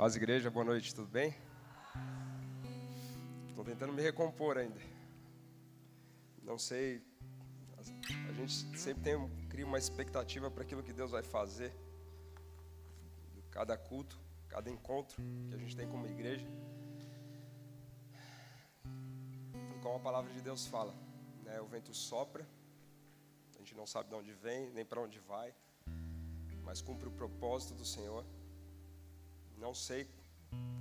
Paz, igreja, boa noite, tudo bem? Estou tentando me recompor ainda. Não sei, a gente sempre tem, cria uma expectativa para aquilo que Deus vai fazer. Cada culto, cada encontro que a gente tem como igreja. E como a palavra de Deus fala, né, o vento sopra, a gente não sabe de onde vem, nem para onde vai, mas cumpre o propósito do Senhor. Não sei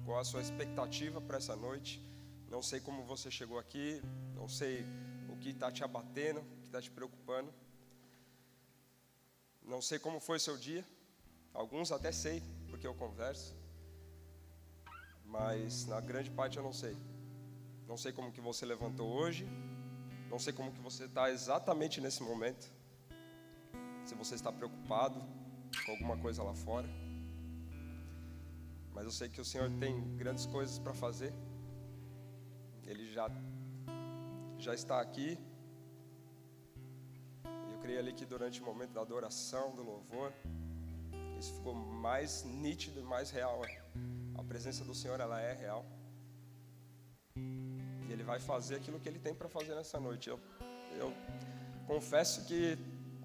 qual a sua expectativa para essa noite. Não sei como você chegou aqui. Não sei o que está te abatendo, o que está te preocupando. Não sei como foi seu dia. Alguns até sei, porque eu converso. Mas na grande parte eu não sei. Não sei como que você levantou hoje. Não sei como que você está exatamente nesse momento. Se você está preocupado com alguma coisa lá fora. Mas eu sei que o Senhor tem grandes coisas para fazer. Ele já já está aqui. Eu creio ali que durante o momento da adoração, do louvor, isso ficou mais nítido e mais real. A presença do Senhor, ela é real. E Ele vai fazer aquilo que Ele tem para fazer nessa noite. Eu, eu confesso que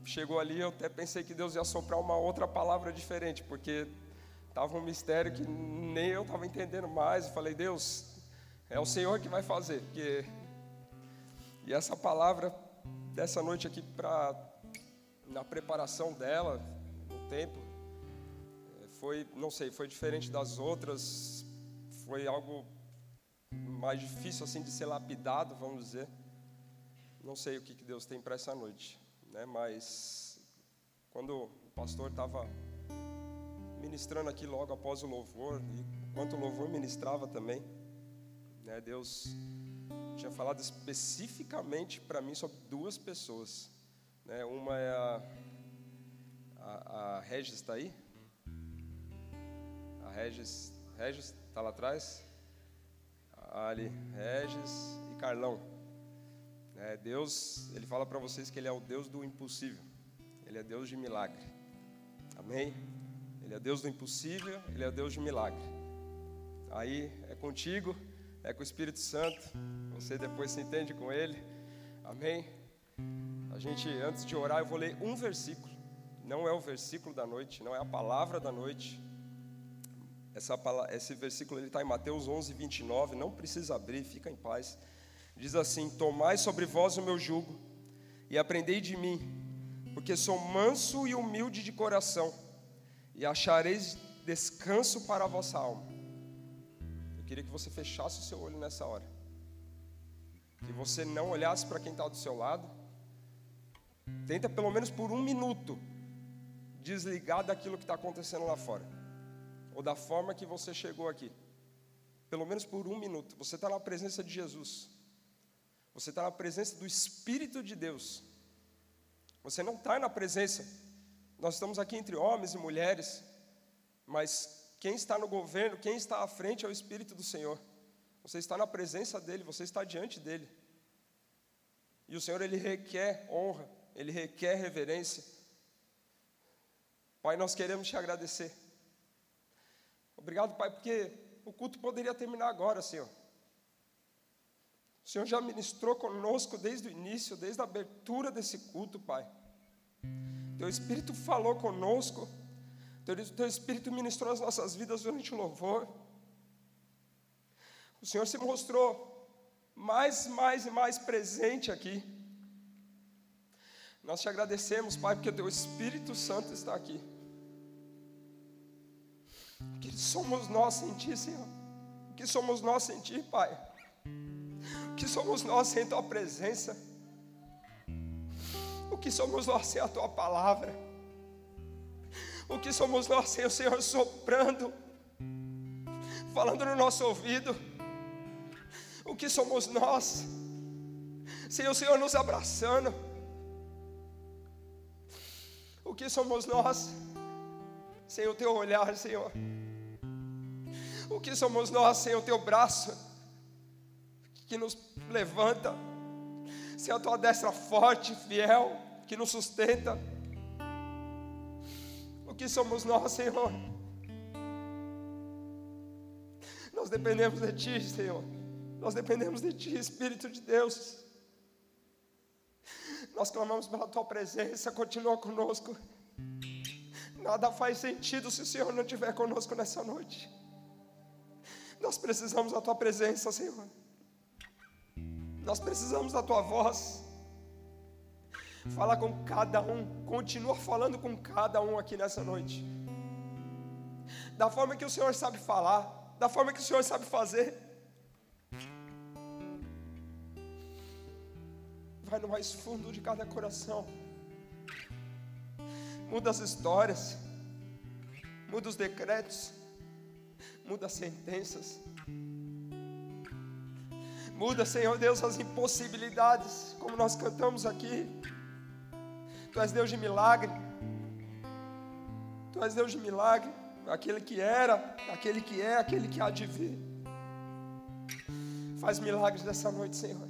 chegou ali, eu até pensei que Deus ia soprar uma outra palavra diferente, porque Estava um mistério que nem eu estava entendendo mais. Eu falei, Deus, é o Senhor que vai fazer. Porque... E essa palavra dessa noite aqui, pra... na preparação dela, no tempo, foi, não sei, foi diferente das outras. Foi algo mais difícil assim de ser lapidado, vamos dizer. Não sei o que Deus tem para essa noite, né? Mas quando o pastor estava ministrando aqui logo após o louvor, e enquanto o louvor ministrava também, né, Deus tinha falado especificamente para mim sobre duas pessoas. Né, uma é a, a, a Regis, está aí? A Regis, Regis está lá atrás? Ali, Regis e Carlão. É, Deus, Ele fala para vocês que Ele é o Deus do impossível. Ele é Deus de milagre. Amém? Ele é Deus do impossível, Ele é Deus de milagre. Aí é contigo, é com o Espírito Santo, você depois se entende com Ele. Amém? A gente, antes de orar, eu vou ler um versículo. Não é o versículo da noite, não é a palavra da noite. Essa, esse versículo está em Mateus 11, 29. Não precisa abrir, fica em paz. Diz assim: Tomai sobre vós o meu jugo e aprendei de mim, porque sou manso e humilde de coração e achareis descanso para a vossa alma. Eu queria que você fechasse o seu olho nessa hora, que você não olhasse para quem está do seu lado. Tenta pelo menos por um minuto desligar daquilo que está acontecendo lá fora, ou da forma que você chegou aqui. Pelo menos por um minuto. Você está na presença de Jesus. Você está na presença do Espírito de Deus. Você não está na presença nós estamos aqui entre homens e mulheres, mas quem está no governo, quem está à frente é o Espírito do Senhor. Você está na presença dele, você está diante dele. E o Senhor, ele requer honra, ele requer reverência. Pai, nós queremos te agradecer. Obrigado, Pai, porque o culto poderia terminar agora, Senhor. O Senhor já ministrou conosco desde o início, desde a abertura desse culto, Pai. Teu Espírito falou conosco. Teu, Espírito ministrou as nossas vidas durante o louvor. O Senhor se mostrou mais, mais e mais presente aqui. Nós te agradecemos, Pai, porque o Teu Espírito Santo está aqui. Que somos nós sem Ti, Senhor. Que somos nós sem Ti, Pai. Que somos nós sem Tua presença. Que somos nós sem a tua palavra? O que somos nós sem o Senhor soprando, falando no nosso ouvido? O que somos nós sem o Senhor nos abraçando? O que somos nós sem o teu olhar, Senhor? O que somos nós sem o teu braço que nos levanta? Sem a tua destra forte, fiel? Que nos sustenta. O que somos nós, Senhor? Nós dependemos de Ti, Senhor. Nós dependemos de Ti, Espírito de Deus. Nós clamamos pela Tua presença, continua conosco. Nada faz sentido se o Senhor não estiver conosco nessa noite. Nós precisamos da Tua presença, Senhor. Nós precisamos da Tua voz. Fala com cada um, continua falando com cada um aqui nessa noite. Da forma que o Senhor sabe falar, da forma que o Senhor sabe fazer. Vai no mais fundo de cada coração. Muda as histórias, muda os decretos, muda as sentenças. Muda, Senhor Deus, as impossibilidades, como nós cantamos aqui. Tu és Deus de milagre. Tu és Deus de milagre. Aquele que era, aquele que é, aquele que há de vir. Faz milagres nessa noite, Senhor.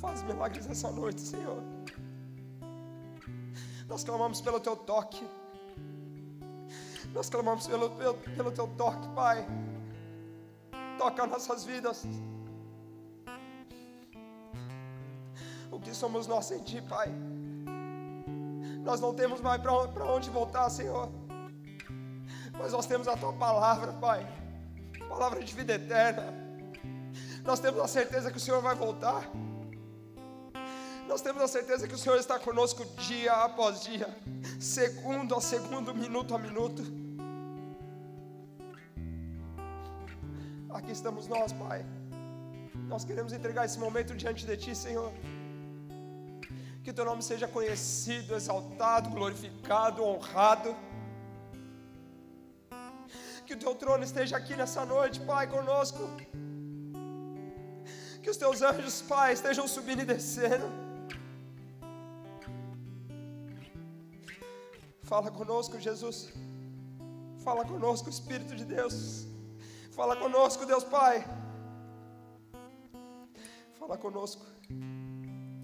Faz milagres nessa noite, Senhor. Nós clamamos pelo teu toque. Nós clamamos pelo, pelo, pelo teu toque, Pai. Toca nossas vidas. O que somos nós sem Ti, Pai? Nós não temos mais para onde voltar, Senhor. Mas nós temos a Tua palavra, Pai. Palavra de vida eterna. Nós temos a certeza que o Senhor vai voltar. Nós temos a certeza que o Senhor está conosco dia após dia, segundo a segundo, minuto a minuto. Aqui estamos nós, Pai. Nós queremos entregar esse momento diante de Ti, Senhor. Que Teu nome seja conhecido, exaltado, glorificado, honrado. Que o Teu trono esteja aqui nessa noite, Pai, conosco. Que os Teus anjos, Pai, estejam subindo e descendo. Fala conosco, Jesus. Fala conosco, Espírito de Deus. Fala conosco, Deus Pai. Fala conosco.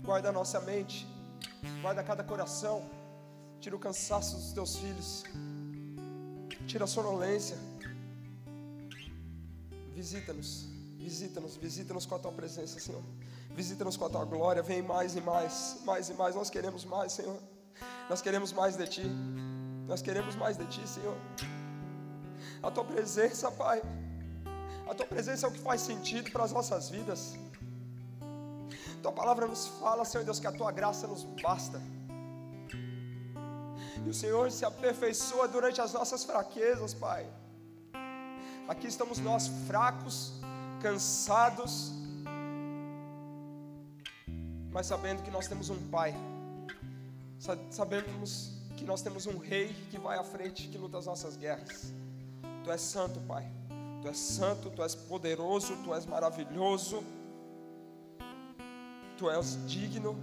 Guarda a nossa mente. Guarda cada coração. Tira o cansaço dos teus filhos. Tira a sonolência. Visita-nos. Visita-nos, visita-nos com a tua presença, Senhor. Visita-nos com a tua glória. Vem mais e mais, mais e mais. Nós queremos mais, Senhor. Nós queremos mais de Ti. Nós queremos mais de Ti, Senhor. A Tua presença, Pai. A Tua presença é o que faz sentido para as nossas vidas. Tua palavra nos fala, Senhor Deus, que a Tua graça nos basta. E o Senhor se aperfeiçoa durante as nossas fraquezas, Pai. Aqui estamos nós fracos, cansados, mas sabendo que nós temos um Pai Sabemos que nós temos um rei que vai à frente, que luta as nossas guerras. Tu és santo, Pai. Tu és santo, tu és poderoso, tu és maravilhoso. Tu és digno.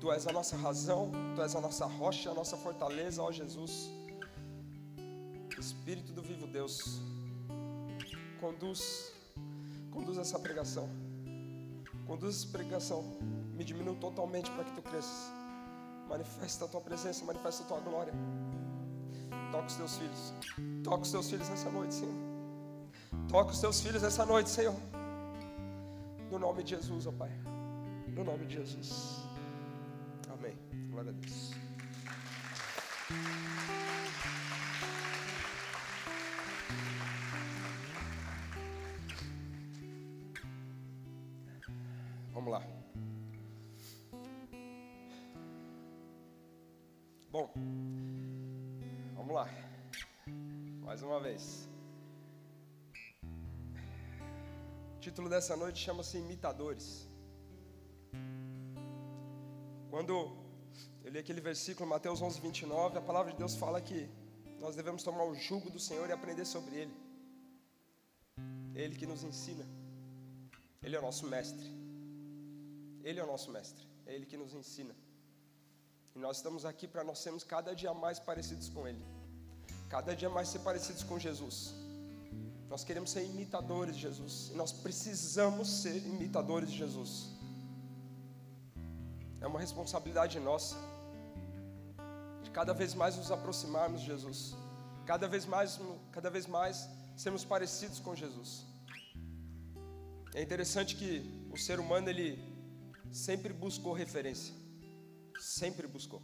Tu és a nossa razão, tu és a nossa rocha, a nossa fortaleza, ó Jesus. Espírito do vivo Deus, conduz, conduz essa pregação. Conduz essa pregação. Me diminua totalmente para que tu cresças. Manifesta a tua presença, manifesta a tua glória. Toca os teus filhos. Toca os teus filhos nessa noite, Senhor. Toca os teus filhos nessa noite, Senhor. No nome de Jesus, ó Pai. No nome de Jesus. Amém. Glória a Deus. Vamos lá. Bom, vamos lá. Mais uma vez. O título dessa noite chama-se Imitadores. Quando eu li aquele versículo, Mateus 11, 29, a palavra de Deus fala que nós devemos tomar o jugo do Senhor e aprender sobre Ele. Ele que nos ensina. Ele é o nosso mestre. Ele é o nosso mestre. É Ele que nos ensina. E nós estamos aqui para nós sermos cada dia mais parecidos com Ele, cada dia mais ser parecidos com Jesus. Nós queremos ser imitadores de Jesus, e nós precisamos ser imitadores de Jesus. É uma responsabilidade nossa, de cada vez mais nos aproximarmos de Jesus, cada vez mais, cada vez mais sermos parecidos com Jesus. É interessante que o ser humano ele sempre buscou referência, sempre buscou.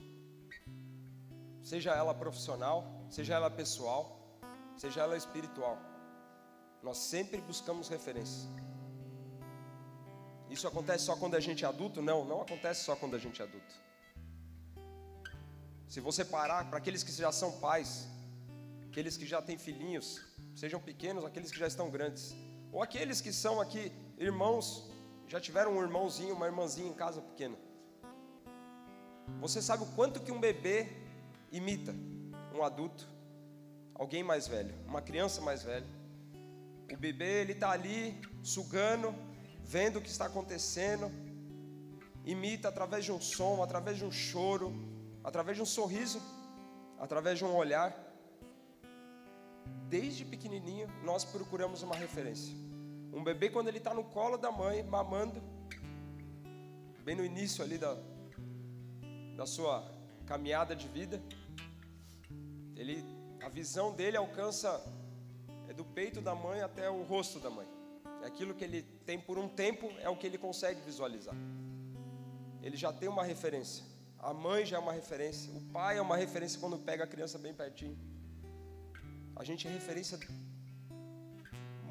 Seja ela profissional, seja ela pessoal, seja ela espiritual. Nós sempre buscamos referência. Isso acontece só quando a gente é adulto? Não, não acontece só quando a gente é adulto. Se você parar, para aqueles que já são pais, aqueles que já têm filhinhos, sejam pequenos, aqueles que já estão grandes, ou aqueles que são aqui irmãos, já tiveram um irmãozinho, uma irmãzinha em casa pequena. Você sabe o quanto que um bebê imita um adulto, alguém mais velho, uma criança mais velha. O bebê ele está ali sugando, vendo o que está acontecendo, imita através de um som, através de um choro, através de um sorriso, através de um olhar. Desde pequenininho nós procuramos uma referência. Um bebê quando ele está no colo da mãe, mamando, bem no início ali da, da sua caminhada de vida, ele, a visão dele alcança é do peito da mãe até o rosto da mãe. É aquilo que ele tem por um tempo é o que ele consegue visualizar. Ele já tem uma referência. A mãe já é uma referência. O pai é uma referência quando pega a criança bem pertinho. A gente é referência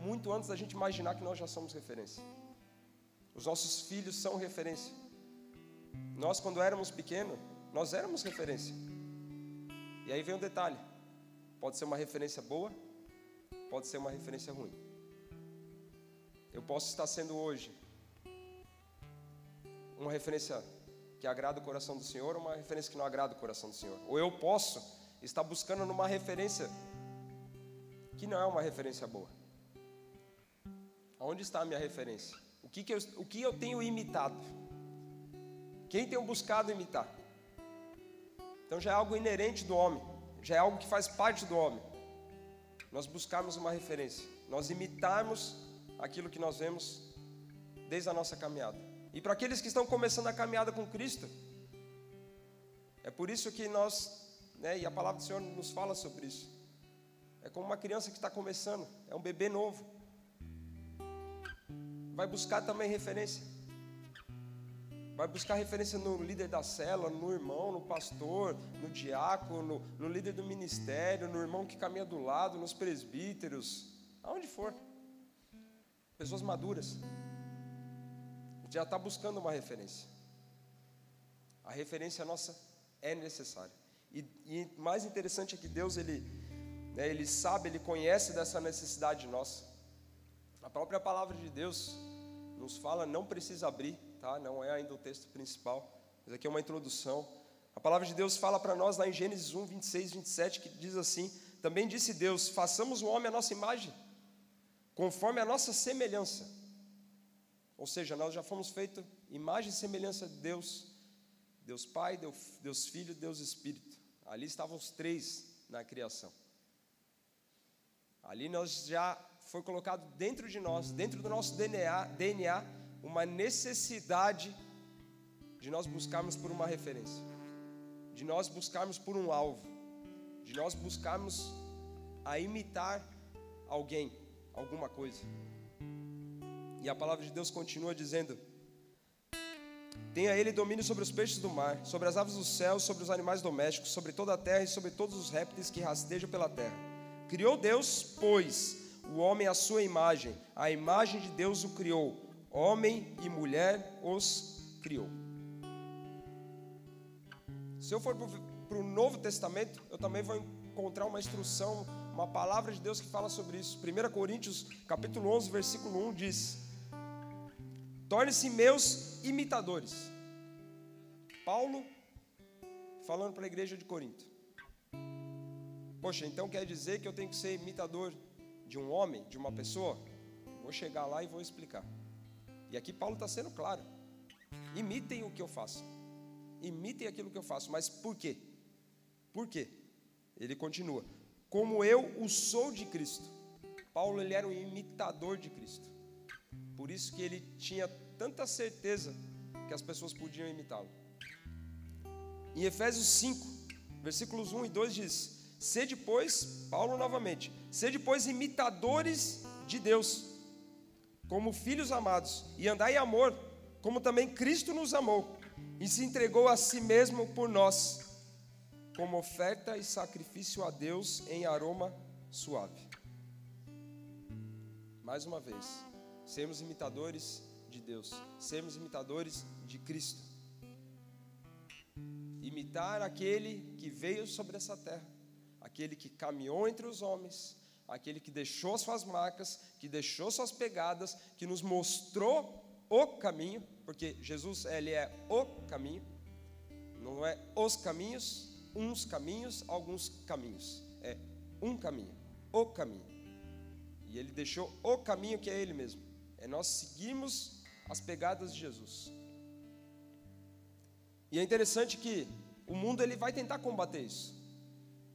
muito antes da gente imaginar que nós já somos referência. Os nossos filhos são referência. Nós, quando éramos pequenos, nós éramos referência. E aí vem um detalhe: pode ser uma referência boa, pode ser uma referência ruim. Eu posso estar sendo hoje uma referência que agrada o coração do Senhor ou uma referência que não agrada o coração do Senhor. Ou eu posso estar buscando numa referência que não é uma referência boa. Onde está a minha referência? O que, que, eu, o que eu tenho imitado? Quem tenho buscado imitar? Então já é algo inerente do homem, já é algo que faz parte do homem. Nós buscarmos uma referência, nós imitarmos aquilo que nós vemos desde a nossa caminhada. E para aqueles que estão começando a caminhada com Cristo, é por isso que nós, né, e a palavra do Senhor nos fala sobre isso. É como uma criança que está começando, é um bebê novo. Vai buscar também referência. Vai buscar referência no líder da cela, no irmão, no pastor, no diácono, no, líder do ministério, no irmão que caminha do lado, nos presbíteros, aonde for. Pessoas maduras. Já está buscando uma referência. A referência nossa é necessária. E, e mais interessante é que Deus, Ele, né, Ele sabe, Ele conhece dessa necessidade nossa. A própria palavra de Deus nos fala, não precisa abrir, tá? Não é ainda o texto principal, mas aqui é uma introdução. A palavra de Deus fala para nós lá em Gênesis 1, 26, 27, que diz assim: Também disse Deus: façamos o homem a nossa imagem, conforme a nossa semelhança. Ou seja, nós já fomos feitos imagem e semelhança de Deus, Deus Pai, Deus, Deus Filho, Deus Espírito. Ali estavam os três na criação. Ali nós já foi colocado dentro de nós, dentro do nosso DNA, DNA uma necessidade de nós buscarmos por uma referência, de nós buscarmos por um alvo, de nós buscarmos a imitar alguém, alguma coisa. E a palavra de Deus continua dizendo: Tenha ele domínio sobre os peixes do mar, sobre as aves do céu, sobre os animais domésticos, sobre toda a terra e sobre todos os répteis que rastejam pela terra. Criou Deus, pois, o homem à sua imagem, a imagem de Deus o criou Homem e mulher os criou. Se eu for para o Novo Testamento, eu também vou encontrar uma instrução, uma palavra de Deus que fala sobre isso. 1 Coríntios, capítulo 11, versículo 1 diz: Torne-se meus imitadores. Paulo falando para a igreja de Corinto. Poxa, então quer dizer que eu tenho que ser imitador de um homem, de uma pessoa? Vou chegar lá e vou explicar. E aqui Paulo está sendo claro. Imitem o que eu faço. Imitem aquilo que eu faço. Mas por quê? Por quê? Ele continua. Como eu o sou de Cristo. Paulo ele era um imitador de Cristo. Por isso que ele tinha tanta certeza que as pessoas podiam imitá-lo. Em Efésios 5, versículos 1 e 2 diz: Sede, pois, Paulo novamente, sede, pois, imitadores de Deus, como filhos amados, e andai em amor, como também Cristo nos amou, e se entregou a si mesmo por nós, como oferta e sacrifício a Deus em aroma suave. Mais uma vez, sermos imitadores de Deus, sermos imitadores de Cristo. Imitar aquele que veio sobre essa terra aquele que caminhou entre os homens, aquele que deixou suas marcas, que deixou suas pegadas, que nos mostrou o caminho, porque Jesus ele é o caminho, não é os caminhos, uns caminhos, alguns caminhos, é um caminho, o caminho. E ele deixou o caminho que é ele mesmo. É nós seguimos as pegadas de Jesus. E é interessante que o mundo ele vai tentar combater isso.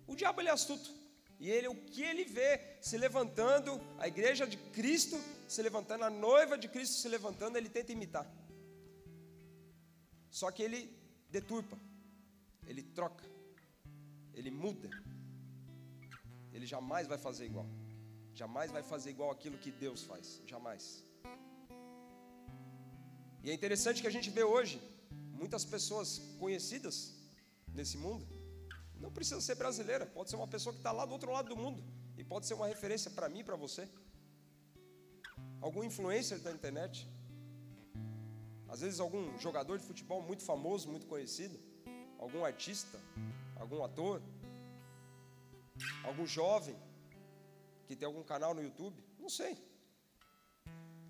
O diabo ele é astuto. E ele, o que ele vê se levantando, a igreja de Cristo se levantando, a noiva de Cristo se levantando, ele tenta imitar. Só que ele deturpa, ele troca, ele muda. Ele jamais vai fazer igual. Jamais vai fazer igual aquilo que Deus faz. Jamais. E é interessante que a gente vê hoje muitas pessoas conhecidas nesse mundo não precisa ser brasileira, pode ser uma pessoa que está lá do outro lado do mundo e pode ser uma referência para mim para você. Algum influencer da internet, às vezes algum jogador de futebol muito famoso, muito conhecido, algum artista, algum ator, algum jovem que tem algum canal no YouTube, não sei.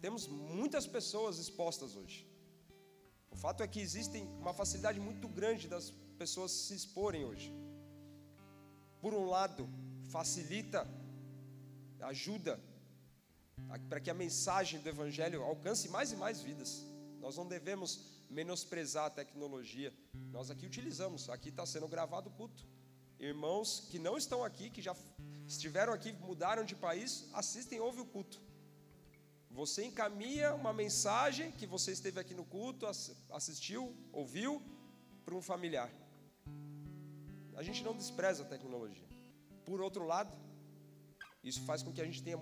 Temos muitas pessoas expostas hoje. O fato é que existem uma facilidade muito grande das pessoas se exporem hoje por um lado, facilita, ajuda para que a mensagem do Evangelho alcance mais e mais vidas. Nós não devemos menosprezar a tecnologia. Nós aqui utilizamos, aqui está sendo gravado o culto. Irmãos que não estão aqui, que já estiveram aqui, mudaram de país, assistem, ouvem o culto. Você encaminha uma mensagem que você esteve aqui no culto, assistiu, ouviu, para um familiar. A gente não despreza a tecnologia. Por outro lado, isso faz com que a gente tenha,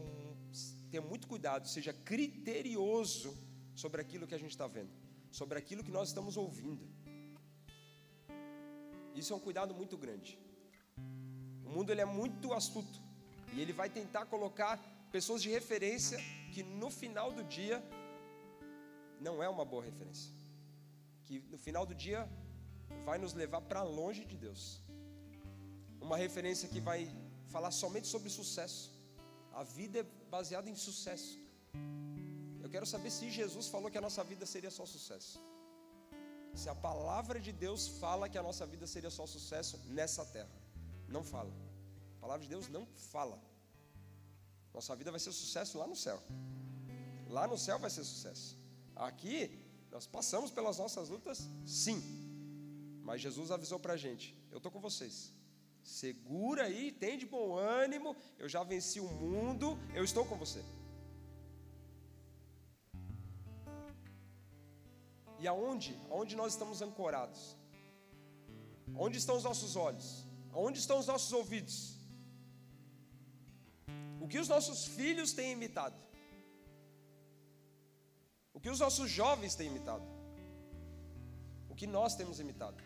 tenha muito cuidado, seja criterioso sobre aquilo que a gente está vendo, sobre aquilo que nós estamos ouvindo. Isso é um cuidado muito grande. O mundo ele é muito astuto e ele vai tentar colocar pessoas de referência que no final do dia não é uma boa referência. Que no final do dia vai nos levar para longe de Deus uma referência que vai falar somente sobre sucesso. A vida é baseada em sucesso. Quero saber se Jesus falou que a nossa vida seria só sucesso. Se a palavra de Deus fala que a nossa vida seria só sucesso nessa terra. Não fala. A palavra de Deus não fala. Nossa vida vai ser sucesso lá no céu. Lá no céu vai ser sucesso. Aqui, nós passamos pelas nossas lutas, sim. Mas Jesus avisou para a gente: eu estou com vocês. Segura aí, tem de bom ânimo. Eu já venci o mundo, eu estou com você. E aonde? Aonde nós estamos ancorados? Onde estão os nossos olhos? Onde estão os nossos ouvidos? O que os nossos filhos têm imitado? O que os nossos jovens têm imitado? O que nós temos imitado?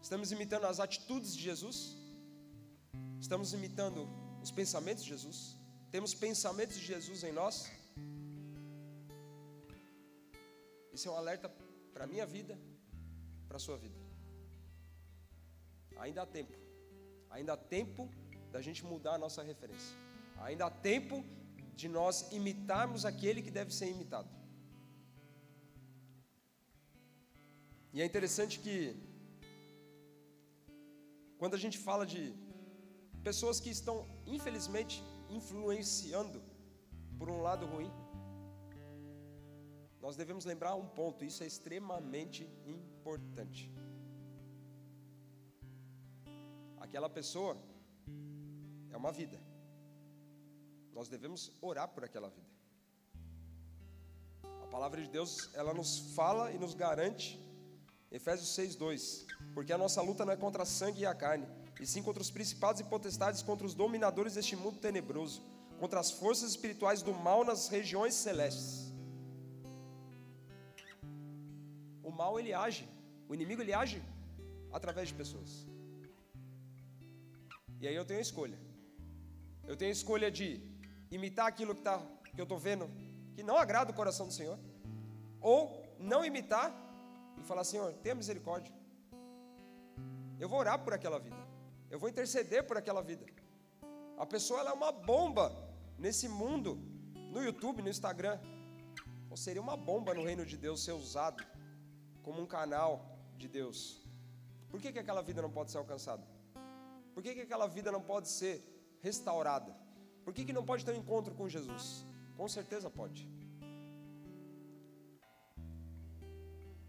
Estamos imitando as atitudes de Jesus? Estamos imitando os pensamentos de Jesus? Temos pensamentos de Jesus em nós? Isso é um alerta para a minha vida, para a sua vida. Ainda há tempo. Ainda há tempo da gente mudar a nossa referência. Ainda há tempo de nós imitarmos aquele que deve ser imitado. E é interessante que quando a gente fala de pessoas que estão, infelizmente, influenciando por um lado ruim, nós devemos lembrar um ponto, isso é extremamente importante. Aquela pessoa é uma vida. Nós devemos orar por aquela vida. A palavra de Deus, ela nos fala e nos garante Efésios 6:2, porque a nossa luta não é contra a sangue e a carne, e sim contra os principados e potestades, contra os dominadores deste mundo tenebroso, contra as forças espirituais do mal nas regiões celestes. O mal ele age, o inimigo ele age através de pessoas. E aí eu tenho escolha. Eu tenho escolha de imitar aquilo que, tá, que eu estou vendo que não agrada o coração do Senhor, ou não imitar e falar: Senhor, tenha misericórdia. Eu vou orar por aquela vida, eu vou interceder por aquela vida. A pessoa ela é uma bomba nesse mundo, no YouTube, no Instagram. Ou seria uma bomba no reino de Deus ser usado como um canal de Deus. Por que, que aquela vida não pode ser alcançada? Por que, que aquela vida não pode ser restaurada? Por que, que não pode ter um encontro com Jesus? Com certeza pode.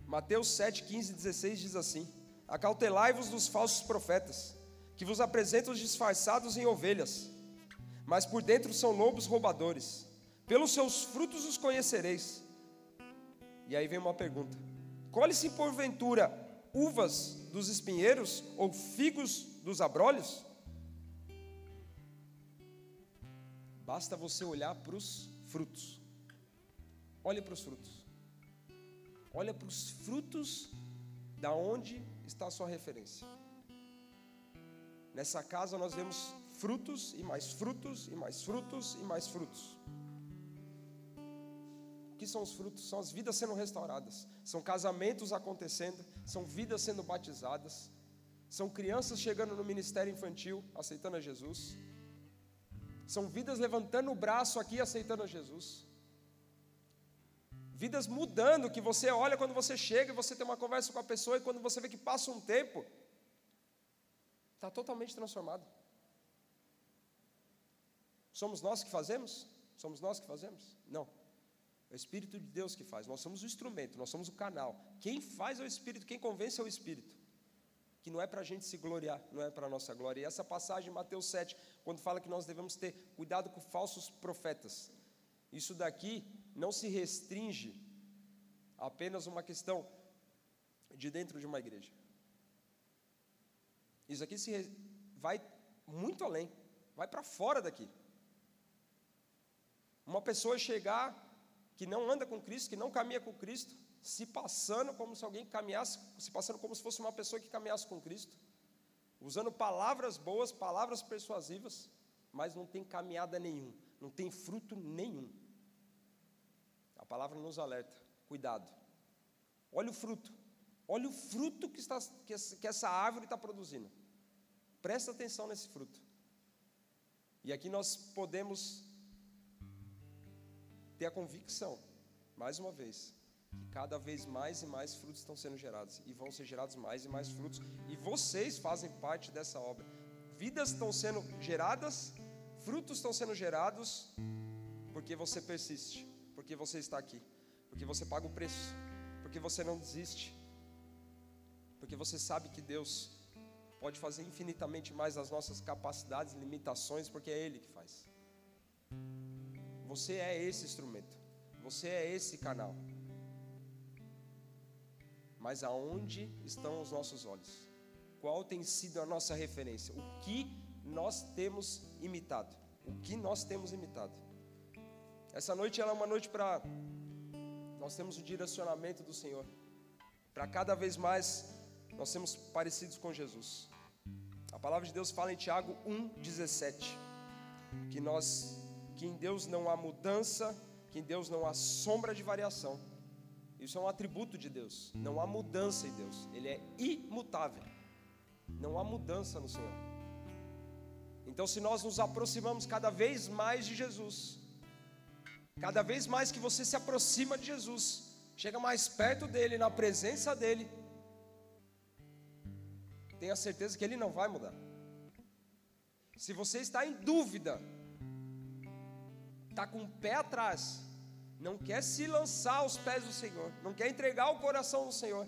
Mateus 7, 15 e 16 diz assim: Acautelai-vos dos falsos profetas, que vos apresentam disfarçados em ovelhas, mas por dentro são lobos roubadores. Pelos seus frutos os conhecereis. E aí vem uma pergunta: Colhe-se porventura uvas dos espinheiros ou figos dos abrolhos? Basta você olhar para os frutos. Olhe para os frutos. Olha para os frutos da onde está a sua referência. Nessa casa nós vemos frutos e mais frutos e mais frutos e mais frutos. O que são os frutos? São as vidas sendo restauradas, são casamentos acontecendo, são vidas sendo batizadas, são crianças chegando no ministério infantil, aceitando a Jesus são vidas levantando o braço aqui aceitando a Jesus. Vidas mudando, que você olha quando você chega e você tem uma conversa com a pessoa e quando você vê que passa um tempo, está totalmente transformado. Somos nós que fazemos? Somos nós que fazemos? Não. É o Espírito de Deus que faz. Nós somos o instrumento, nós somos o canal. Quem faz é o Espírito, quem convence é o Espírito que não é para a gente se gloriar, não é para a nossa glória. E essa passagem, Mateus 7, quando fala que nós devemos ter cuidado com falsos profetas, isso daqui não se restringe a apenas uma questão de dentro de uma igreja. Isso aqui se vai muito além, vai para fora daqui. Uma pessoa chegar que não anda com Cristo, que não caminha com Cristo, se passando como se alguém caminhasse, se passando como se fosse uma pessoa que caminhasse com Cristo, usando palavras boas, palavras persuasivas, mas não tem caminhada nenhum, não tem fruto nenhum. A palavra nos alerta: cuidado. Olha o fruto, olha o fruto que, está, que essa árvore está produzindo. Presta atenção nesse fruto. E aqui nós podemos ter a convicção, mais uma vez, que cada vez mais e mais frutos estão sendo gerados e vão ser gerados mais e mais frutos e vocês fazem parte dessa obra. Vidas estão sendo geradas, frutos estão sendo gerados porque você persiste, porque você está aqui, porque você paga o preço, porque você não desiste, porque você sabe que Deus pode fazer infinitamente mais das nossas capacidades e limitações, porque é Ele que faz. Você é esse instrumento, você é esse canal mas aonde estão os nossos olhos? Qual tem sido a nossa referência? O que nós temos imitado? O que nós temos imitado? Essa noite ela é uma noite para nós temos o direcionamento do Senhor. Para cada vez mais nós sermos parecidos com Jesus. A palavra de Deus fala em Tiago 1:17 que nós que em Deus não há mudança, que em Deus não há sombra de variação. Isso é um atributo de Deus. Não há mudança em Deus. Ele é imutável. Não há mudança no Senhor. Então, se nós nos aproximamos cada vez mais de Jesus, cada vez mais que você se aproxima de Jesus, chega mais perto dele, na presença dele, tenha certeza que ele não vai mudar. Se você está em dúvida, está com o pé atrás, não quer se lançar aos pés do Senhor, não quer entregar o coração do Senhor.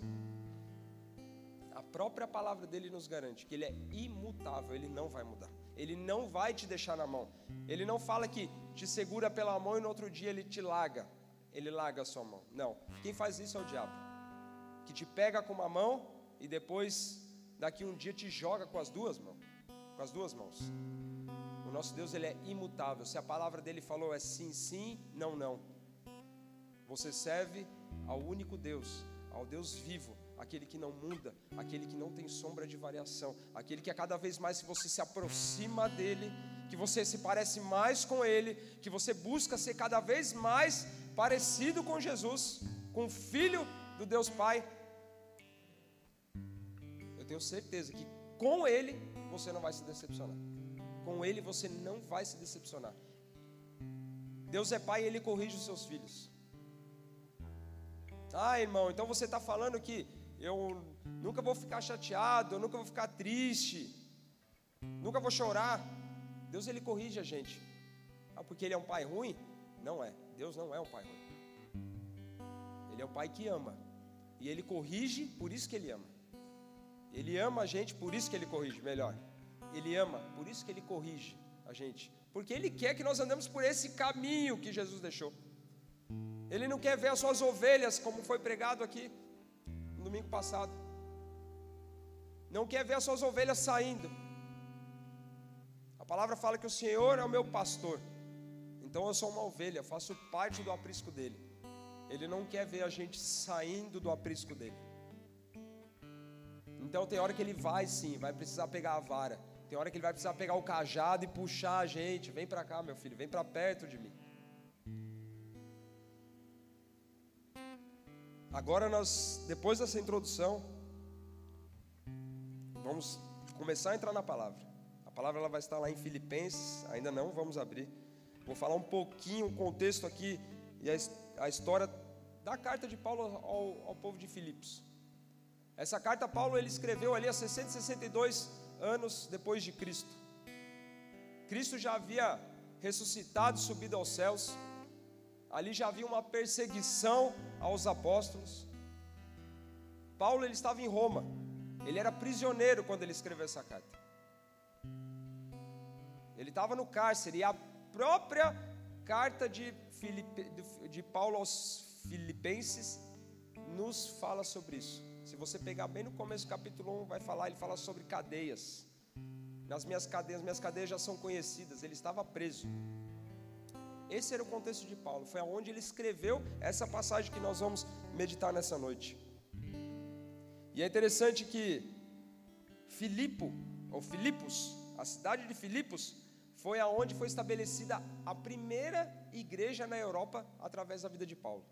A própria palavra dele nos garante que ele é imutável, ele não vai mudar. Ele não vai te deixar na mão. Ele não fala que te segura pela mão e no outro dia ele te larga. Ele larga a sua mão. Não. Quem faz isso é o diabo. Que te pega com uma mão e depois, daqui um dia, te joga com as duas mãos. com as duas mãos. Nosso Deus ele é imutável. Se a palavra dele falou é sim, sim, não, não. Você serve ao único Deus, ao Deus vivo, aquele que não muda, aquele que não tem sombra de variação, aquele que a cada vez mais que você se aproxima dele, que você se parece mais com ele, que você busca ser cada vez mais parecido com Jesus, com o filho do Deus Pai. Eu tenho certeza que com ele você não vai se decepcionar. Com ele você não vai se decepcionar. Deus é pai e ele corrige os seus filhos. Ah, irmão, então você está falando que eu nunca vou ficar chateado, eu nunca vou ficar triste, nunca vou chorar. Deus ele corrige a gente. Ah, porque ele é um pai ruim? Não é. Deus não é um pai ruim. Ele é um pai que ama. E ele corrige, por isso que ele ama. Ele ama a gente, por isso que ele corrige, melhor. Ele ama, por isso que ele corrige a gente. Porque ele quer que nós andemos por esse caminho que Jesus deixou. Ele não quer ver as suas ovelhas, como foi pregado aqui no domingo passado. Não quer ver as suas ovelhas saindo. A palavra fala que o Senhor é o meu pastor. Então eu sou uma ovelha, faço parte do aprisco dele. Ele não quer ver a gente saindo do aprisco dele. Então tem hora que ele vai sim, vai precisar pegar a vara. Tem hora que ele vai precisar pegar o cajado e puxar a gente. Vem para cá, meu filho, vem para perto de mim. Agora nós, depois dessa introdução, vamos começar a entrar na palavra. A palavra ela vai estar lá em Filipenses, ainda não vamos abrir. Vou falar um pouquinho o contexto aqui e a, a história da carta de Paulo ao, ao povo de Filipos. Essa carta Paulo ele escreveu ali há 662 anos depois de Cristo. Cristo já havia ressuscitado, subido aos céus. Ali já havia uma perseguição aos apóstolos. Paulo ele estava em Roma. Ele era prisioneiro quando ele escreveu essa carta. Ele estava no cárcere e a própria carta de, Filipe, de Paulo aos Filipenses nos fala sobre isso. Se você pegar bem no começo do capítulo 1, vai falar, ele fala sobre cadeias. Nas minhas cadeias, minhas cadeias já são conhecidas, ele estava preso. Esse era o contexto de Paulo, foi aonde ele escreveu essa passagem que nós vamos meditar nessa noite. E é interessante que Filipo, ou Filipos, a cidade de Filipos, foi aonde foi estabelecida a primeira igreja na Europa através da vida de Paulo.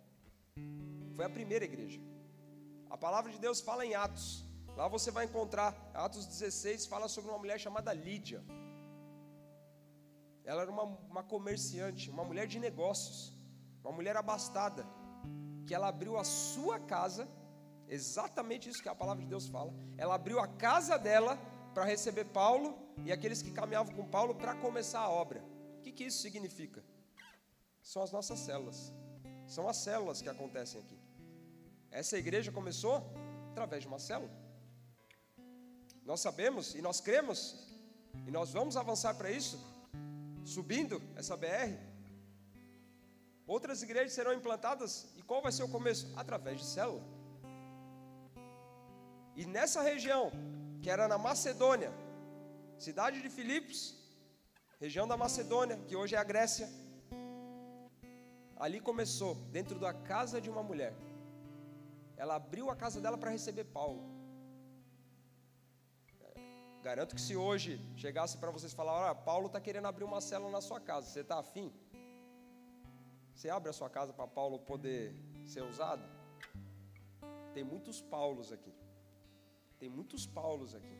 Foi a primeira igreja. A palavra de Deus fala em Atos. Lá você vai encontrar, Atos 16 fala sobre uma mulher chamada Lídia. Ela era uma, uma comerciante, uma mulher de negócios, uma mulher abastada, que ela abriu a sua casa, exatamente isso que a palavra de Deus fala. Ela abriu a casa dela para receber Paulo e aqueles que caminhavam com Paulo para começar a obra. O que, que isso significa? São as nossas células, são as células que acontecem aqui. Essa igreja começou através de uma célula. Nós sabemos e nós cremos, e nós vamos avançar para isso, subindo essa BR. Outras igrejas serão implantadas, e qual vai ser o começo? Através de célula. E nessa região, que era na Macedônia, cidade de Filipos, região da Macedônia, que hoje é a Grécia, ali começou, dentro da casa de uma mulher. Ela abriu a casa dela para receber Paulo. Garanto que se hoje chegasse para vocês falar, olha, Paulo está querendo abrir uma célula na sua casa, você está afim? Você abre a sua casa para Paulo poder ser usado? Tem muitos Paulos aqui. Tem muitos Paulos aqui.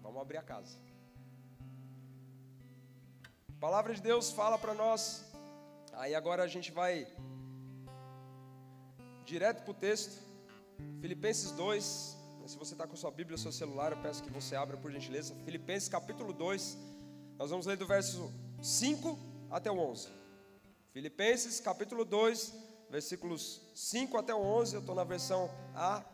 Vamos abrir a casa. A palavra de Deus fala para nós. Aí agora a gente vai direto para o texto. Filipenses 2, se você está com sua Bíblia, seu celular, eu peço que você abra por gentileza. Filipenses capítulo 2. Nós vamos ler do verso 5 até o 11. Filipenses capítulo 2, versículos 5 até o 11. Eu estou na versão ARA.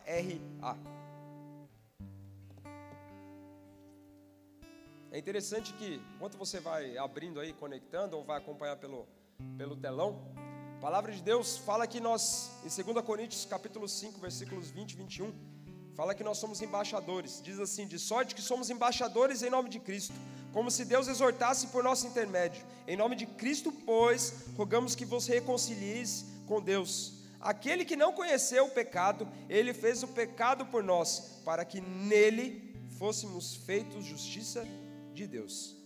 É interessante que, enquanto você vai abrindo aí, conectando, ou vai acompanhar pelo, pelo telão, a palavra de Deus fala que nós, em 2 Coríntios capítulo 5, versículos 20 e 21, fala que nós somos embaixadores. Diz assim: de sorte que somos embaixadores em nome de Cristo, como se Deus exortasse por nosso intermédio. Em nome de Cristo, pois, rogamos que vos reconcilieis com Deus. Aquele que não conheceu o pecado, ele fez o pecado por nós, para que nele fôssemos feitos justiça de Deus.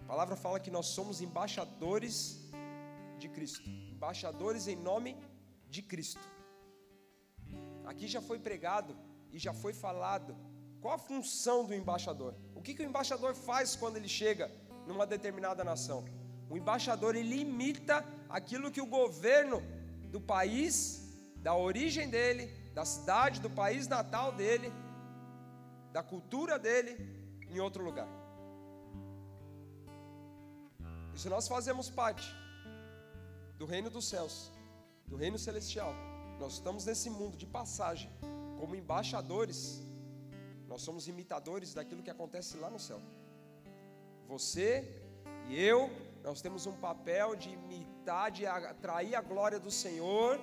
A palavra fala que nós somos embaixadores de Cristo, embaixadores em nome de Cristo. Aqui já foi pregado e já foi falado qual a função do embaixador. O que, que o embaixador faz quando ele chega numa determinada nação? O embaixador ele imita aquilo que o governo do país, da origem dele, da cidade, do país natal dele, da cultura dele, em outro lugar. Se nós fazemos parte do reino dos céus, do reino celestial, nós estamos nesse mundo de passagem, como embaixadores, nós somos imitadores daquilo que acontece lá no céu. Você e eu nós temos um papel de imitar, de atrair a glória do Senhor,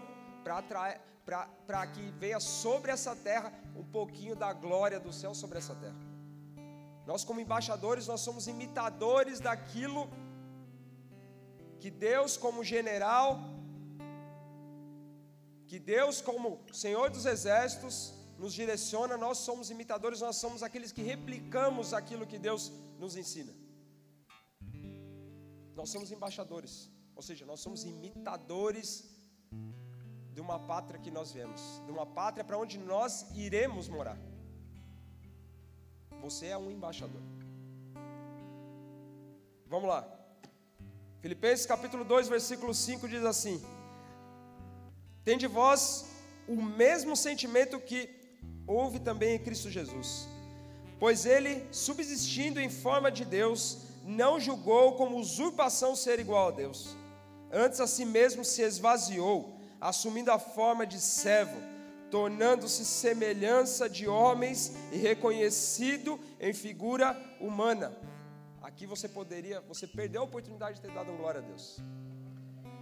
para que venha sobre essa terra um pouquinho da glória do céu sobre essa terra. Nós, como embaixadores, nós somos imitadores daquilo que Deus, como general, que Deus, como Senhor dos exércitos, nos direciona, nós somos imitadores, nós somos aqueles que replicamos aquilo que Deus nos ensina. Nós somos embaixadores, ou seja, nós somos imitadores de uma pátria que nós viemos, de uma pátria para onde nós iremos morar. Você é um embaixador. Vamos lá. Filipenses capítulo 2, versículo 5 diz assim: Tende vós o mesmo sentimento que houve também em Cristo Jesus, pois ele, subsistindo em forma de Deus, não julgou como usurpação ser igual a Deus. Antes a si mesmo se esvaziou, assumindo a forma de servo, tornando-se semelhança de homens e reconhecido em figura humana. Aqui você poderia, você perdeu a oportunidade de ter dado glória a Deus.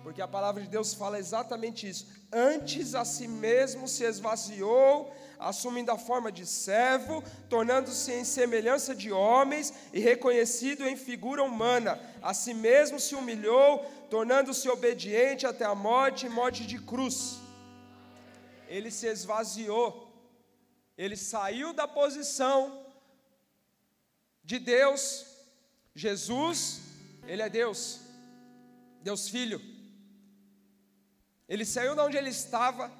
Porque a palavra de Deus fala exatamente isso. Antes a si mesmo se esvaziou, assumindo a forma de servo, tornando-se em semelhança de homens e reconhecido em figura humana. A si mesmo se humilhou, tornando-se obediente até a morte e morte de cruz. Ele se esvaziou, ele saiu da posição de Deus. Jesus, ele é Deus, Deus Filho. Ele saiu de onde ele estava,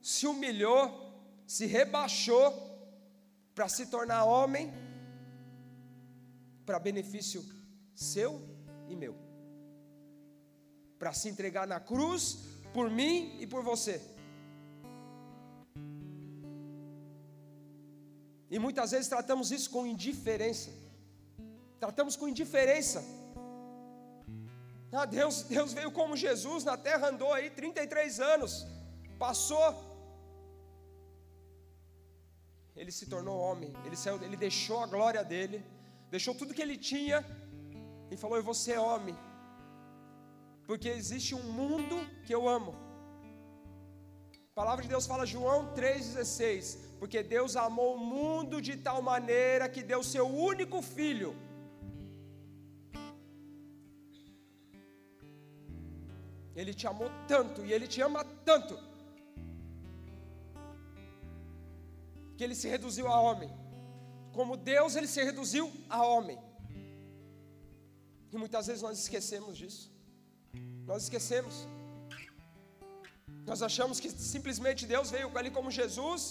se humilhou, se rebaixou para se tornar homem, para benefício seu e meu, para se entregar na cruz por mim e por você. E muitas vezes tratamos isso com indiferença. Tratamos com indiferença. Ah, Deus, Deus veio como Jesus na terra, andou aí 33 anos, passou ele se tornou homem, ele, saiu, ele deixou a glória dele, deixou tudo que ele tinha e falou: Eu vou ser homem, porque existe um mundo que eu amo. A palavra de Deus fala, João 3,16: Porque Deus amou o mundo de tal maneira que deu seu único filho. Ele te amou tanto e ele te ama tanto que ele se reduziu a homem. Como Deus, ele se reduziu a homem. E muitas vezes nós esquecemos disso. Nós esquecemos. Nós achamos que simplesmente Deus veio ali como Jesus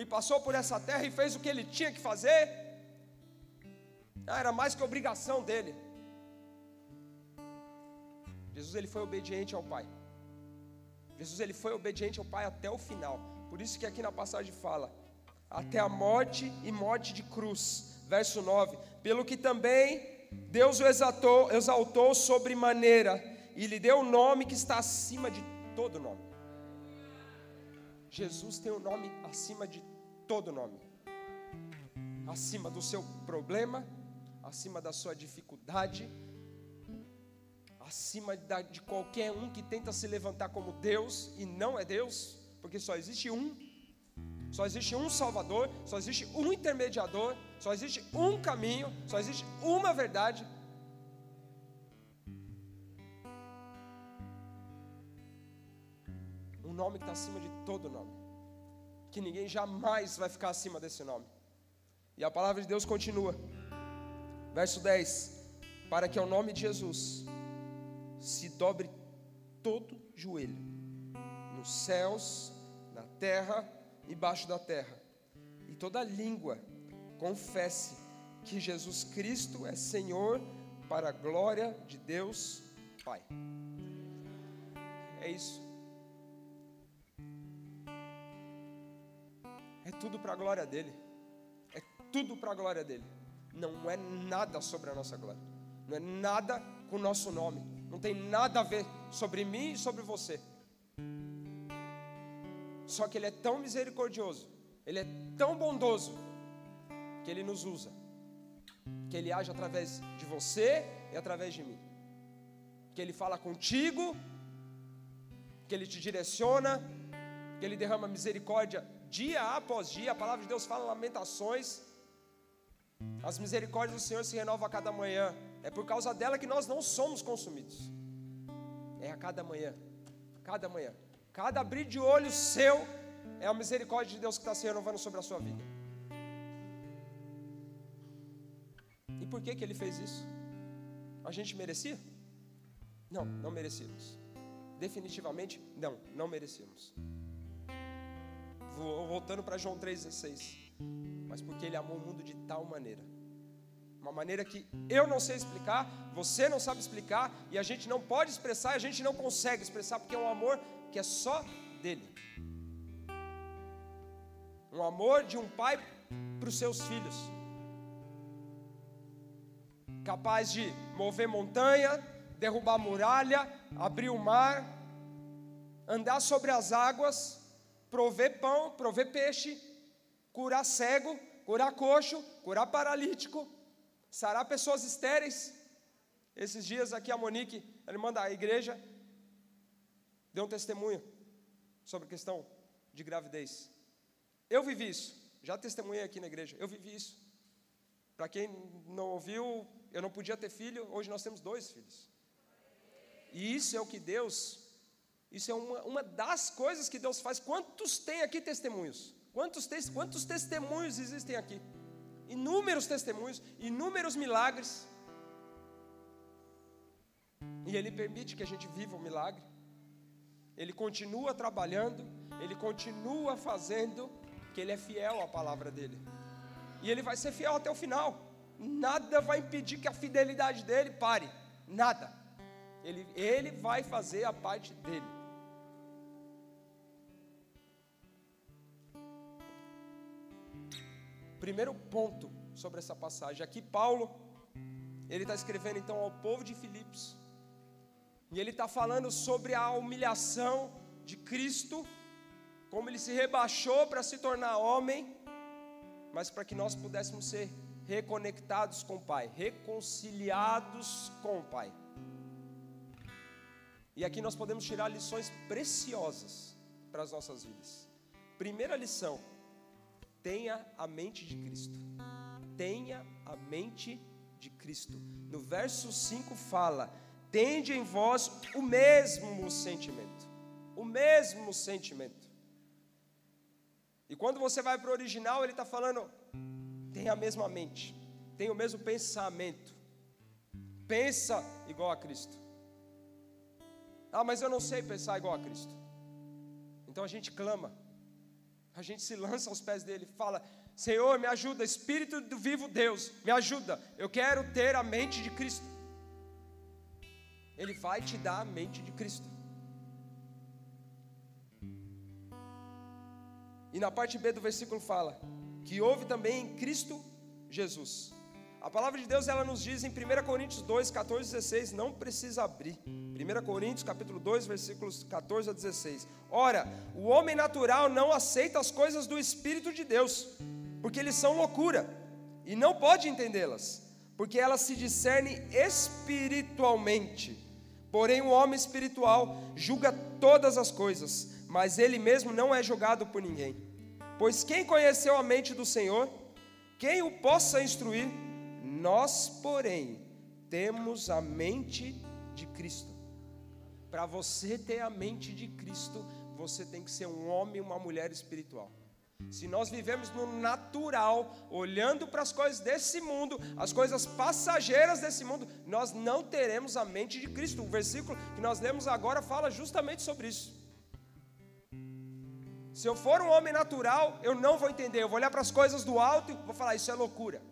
e passou por essa terra e fez o que ele tinha que fazer. Ah, era mais que obrigação dele. Jesus ele foi obediente ao Pai. Jesus ele foi obediente ao Pai até o final. Por isso que aqui na passagem fala: até a morte e morte de cruz. Verso 9: Pelo que também Deus o exaltou, exaltou sobre maneira e lhe deu o nome que está acima de todo nome. Jesus tem o um nome acima de todo nome. Acima do seu problema, acima da sua dificuldade, acima de qualquer um que tenta se levantar como Deus e não é Deus porque só existe um. só existe um Salvador, só existe um intermediador, só existe um caminho, só existe uma verdade. Um nome que está acima de todo nome, que ninguém jamais vai ficar acima desse nome. E a palavra de Deus continua, verso 10: Para que ao nome de Jesus se dobre todo joelho, nos céus, na terra e embaixo da terra, e toda língua confesse que Jesus Cristo é Senhor para a glória de Deus Pai. É isso. É tudo para a glória dele. É tudo para a glória dele. Não é nada sobre a nossa glória. Não é nada com o nosso nome. Não tem nada a ver sobre mim e sobre você. Só que Ele é tão misericordioso, Ele é tão bondoso, que Ele nos usa, que Ele age através de você e através de mim, que Ele fala contigo, que Ele te direciona, que Ele derrama misericórdia dia após dia. A palavra de Deus fala lamentações. As misericórdias do Senhor se renovam a cada manhã. É por causa dela que nós não somos consumidos. É a cada manhã, cada manhã. Cada abrir de olho seu é a misericórdia de Deus que está se renovando sobre a sua vida. E por que, que ele fez isso? A gente merecia? Não, não merecíamos. Definitivamente, não, não merecíamos. Voltando para João 3,16. Mas porque ele amou o mundo de tal maneira. Uma maneira que eu não sei explicar, você não sabe explicar, e a gente não pode expressar, e a gente não consegue expressar, porque é um amor que é só dele. Um amor de um pai para os seus filhos, capaz de mover montanha, derrubar muralha, abrir o mar, andar sobre as águas, prover pão, prover peixe, curar cego, curar coxo, curar paralítico, sarar pessoas estéreis. Esses dias aqui a Monique, ela manda a igreja, deu um testemunho sobre a questão de gravidez. Eu vivi isso, já testemunhei aqui na igreja, eu vivi isso. Para quem não ouviu, eu não podia ter filho, hoje nós temos dois filhos. E isso é o que Deus, isso é uma, uma das coisas que Deus faz. Quantos tem aqui testemunhos? Quantos, te, quantos testemunhos existem aqui? Inúmeros testemunhos, inúmeros milagres. E Ele permite que a gente viva o milagre. Ele continua trabalhando, ele continua fazendo, que ele é fiel à palavra dele. E ele vai ser fiel até o final. Nada vai impedir que a fidelidade dele pare. Nada. Ele, ele vai fazer a parte dele. Primeiro ponto sobre essa passagem. Aqui Paulo, ele está escrevendo então ao povo de Filipos e ele está falando sobre a humilhação de Cristo, como ele se rebaixou para se tornar homem, mas para que nós pudéssemos ser reconectados com o Pai, reconciliados com o Pai. E aqui nós podemos tirar lições preciosas para as nossas vidas. Primeira lição: tenha a mente de Cristo. Tenha a mente de Cristo. No verso 5 fala: tende em vós o mesmo sentimento. O mesmo sentimento. E quando você vai para o original, ele está falando, tem a mesma mente, tem o mesmo pensamento. Pensa igual a Cristo. Ah, mas eu não sei pensar igual a Cristo. Então a gente clama, a gente se lança aos pés dele e fala: Senhor, me ajuda, Espírito do vivo Deus, me ajuda. Eu quero ter a mente de Cristo. Ele vai te dar a mente de Cristo. E na parte B do versículo fala que houve também em Cristo Jesus. A palavra de Deus ela nos diz em 1 Coríntios 2, 14 e 16, não precisa abrir. 1 Coríntios capítulo 2, versículos 14 a 16. Ora, o homem natural não aceita as coisas do Espírito de Deus, porque eles são loucura, e não pode entendê-las, porque elas se discernem espiritualmente. Porém, o homem espiritual julga todas as coisas, mas ele mesmo não é julgado por ninguém. Pois quem conheceu a mente do Senhor, quem o possa instruir? Nós, porém, temos a mente de Cristo. Para você ter a mente de Cristo, você tem que ser um homem e uma mulher espiritual. Se nós vivemos no natural, olhando para as coisas desse mundo, as coisas passageiras desse mundo, nós não teremos a mente de Cristo. O versículo que nós lemos agora fala justamente sobre isso. Se eu for um homem natural, eu não vou entender. Eu vou olhar para as coisas do alto e vou falar: Isso é loucura.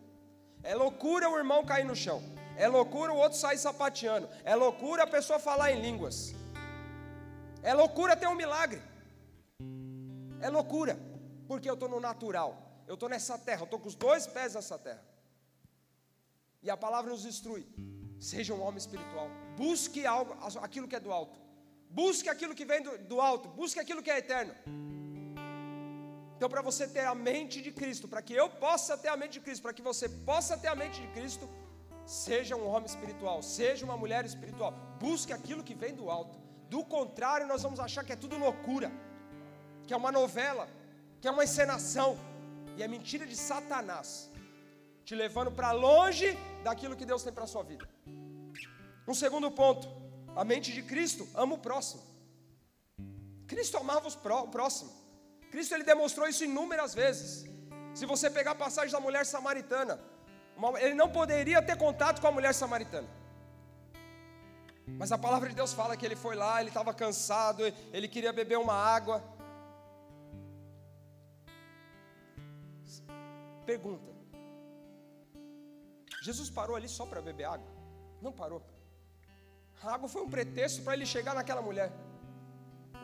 É loucura o irmão cair no chão. É loucura o outro sair sapateando. É loucura a pessoa falar em línguas. É loucura ter um milagre. É loucura. Porque eu estou no natural. Eu estou nessa terra. Eu estou com os dois pés nessa terra. E a palavra nos instrui. Seja um homem espiritual. Busque algo, aquilo que é do alto. Busque aquilo que vem do, do alto. Busque aquilo que é eterno. Então, para você ter a mente de Cristo, para que eu possa ter a mente de Cristo, para que você possa ter a mente de Cristo, seja um homem espiritual, seja uma mulher espiritual. Busque aquilo que vem do alto. Do contrário, nós vamos achar que é tudo loucura, que é uma novela, que é uma encenação, e é mentira de Satanás, te levando para longe daquilo que Deus tem para a sua vida. Um segundo ponto, a mente de Cristo ama o próximo. Cristo amava o próximo. Cristo ele demonstrou isso inúmeras vezes. Se você pegar a passagem da mulher samaritana, ele não poderia ter contato com a mulher samaritana. Mas a palavra de Deus fala que ele foi lá, ele estava cansado, ele queria beber uma água. Pergunta: Jesus parou ali só para beber água? Não parou. A água foi um pretexto para ele chegar naquela mulher.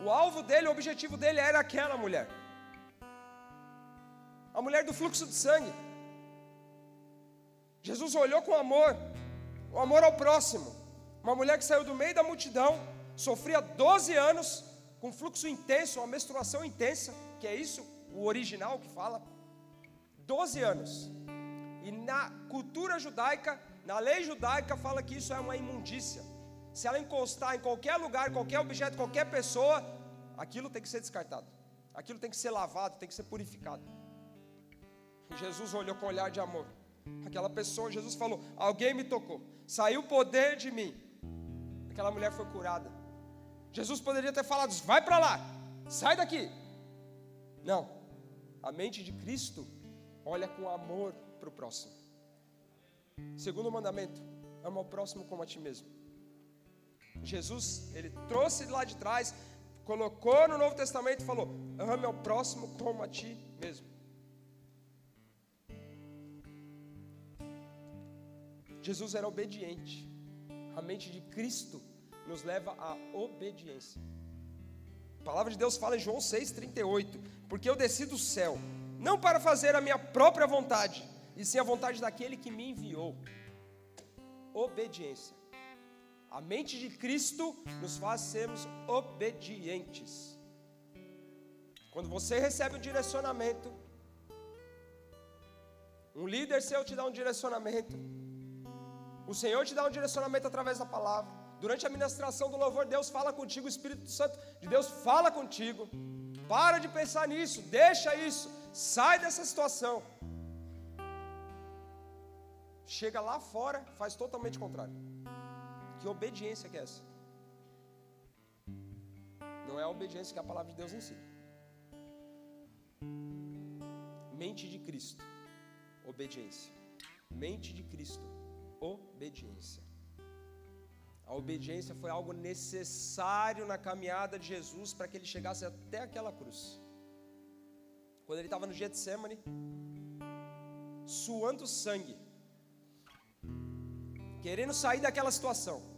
O alvo dele, o objetivo dele era aquela mulher. A mulher do fluxo de sangue. Jesus olhou com amor, o amor ao próximo. Uma mulher que saiu do meio da multidão, sofria 12 anos com fluxo intenso, uma menstruação intensa, que é isso, o original que fala. 12 anos. E na cultura judaica, na lei judaica, fala que isso é uma imundícia. Se ela encostar em qualquer lugar, qualquer objeto, qualquer pessoa, aquilo tem que ser descartado. Aquilo tem que ser lavado, tem que ser purificado. Jesus olhou com olhar de amor. Aquela pessoa, Jesus falou: Alguém me tocou, saiu o poder de mim. Aquela mulher foi curada. Jesus poderia ter falado: Vai para lá, sai daqui. Não, a mente de Cristo olha com amor para o próximo. Segundo mandamento: ama o próximo como a ti mesmo. Jesus, ele trouxe de lá de trás, colocou no Novo Testamento e falou: ame ao próximo como a ti mesmo. Jesus era obediente. A mente de Cristo nos leva à obediência. A palavra de Deus fala em João 6,38: Porque eu desci do céu, não para fazer a minha própria vontade, e sim a vontade daquele que me enviou. Obediência. A mente de Cristo nos faz sermos obedientes. Quando você recebe um direcionamento, um líder seu te dá um direcionamento, o Senhor te dá um direcionamento através da palavra. Durante a ministração do louvor, Deus fala contigo, o Espírito Santo de Deus fala contigo. Para de pensar nisso, deixa isso, sai dessa situação. Chega lá fora, faz totalmente contrário. Que obediência que é essa? Não é a obediência que a palavra de Deus ensina. Mente de Cristo, obediência. Mente de Cristo, obediência. A obediência foi algo necessário na caminhada de Jesus para que ele chegasse até aquela cruz. Quando ele estava no Getsemane, suando sangue, querendo sair daquela situação,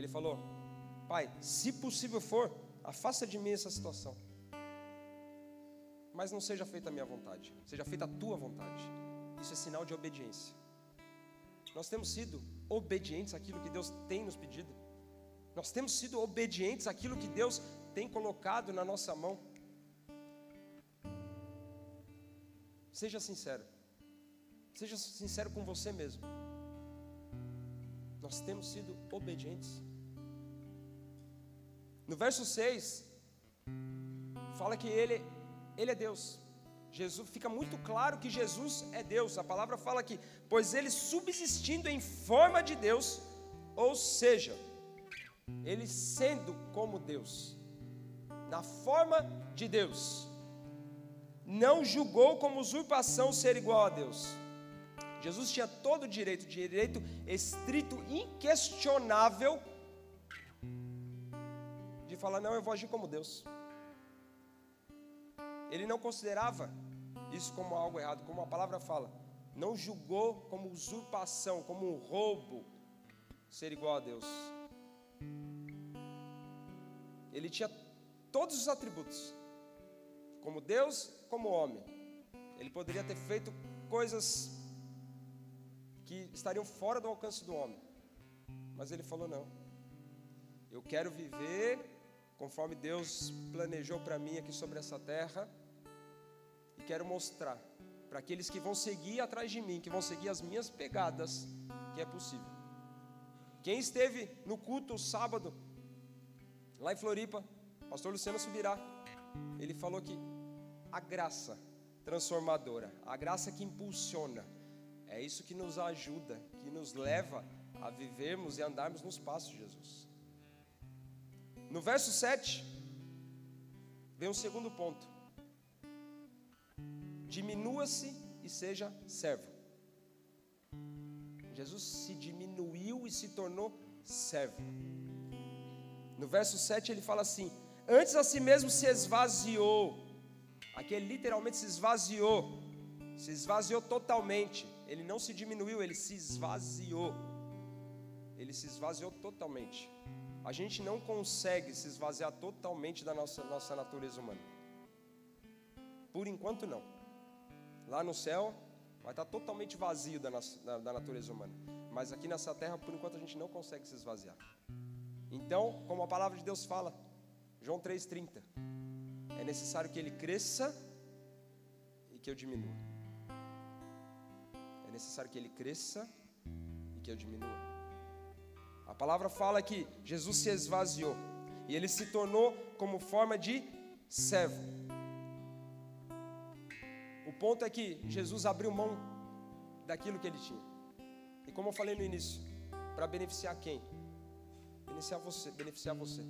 ele falou: Pai, se possível for, afasta de mim essa situação. Mas não seja feita a minha vontade, seja feita a tua vontade. Isso é sinal de obediência. Nós temos sido obedientes àquilo que Deus tem nos pedido. Nós temos sido obedientes àquilo que Deus tem colocado na nossa mão. Seja sincero. Seja sincero com você mesmo. Nós temos sido obedientes. No verso 6, fala que ele ele é Deus. Jesus fica muito claro que Jesus é Deus. A palavra fala que, pois ele subsistindo em forma de Deus, ou seja, ele sendo como Deus, na forma de Deus, não julgou como usurpação ser igual a Deus. Jesus tinha todo o direito, direito estrito, inquestionável, de falar: não, eu vou agir como Deus. Ele não considerava isso como algo errado, como a palavra fala, não julgou como usurpação, como um roubo, ser igual a Deus. Ele tinha todos os atributos, como Deus, como homem. Ele poderia ter feito coisas que estariam fora do alcance do homem, mas ele falou: não, eu quero viver conforme Deus planejou para mim aqui sobre essa terra, e quero mostrar para aqueles que vão seguir atrás de mim, que vão seguir as minhas pegadas, que é possível. Quem esteve no culto sábado, lá em Floripa, pastor Luciano Subirá, ele falou que a graça transformadora, a graça que impulsiona, é isso que nos ajuda, que nos leva a vivermos e andarmos nos passos de Jesus. No verso 7, vem um segundo ponto: diminua-se e seja servo. Jesus se diminuiu e se tornou servo. No verso 7 ele fala assim: Antes a si mesmo se esvaziou. Aqui ele literalmente se esvaziou. Se esvaziou totalmente. Ele não se diminuiu, ele se esvaziou. Ele se esvaziou totalmente. A gente não consegue se esvaziar totalmente da nossa, nossa natureza humana. Por enquanto, não. Lá no céu, vai estar totalmente vazio da, da, da natureza humana. Mas aqui nessa terra, por enquanto, a gente não consegue se esvaziar. Então, como a palavra de Deus fala, João 3,30, é necessário que ele cresça e que eu diminua. Necessário que ele cresça e que eu diminua. A palavra fala que Jesus se esvaziou e ele se tornou como forma de servo. O ponto é que Jesus abriu mão daquilo que ele tinha. E como eu falei no início, para beneficiar quem? Beneficiar você, beneficiar você.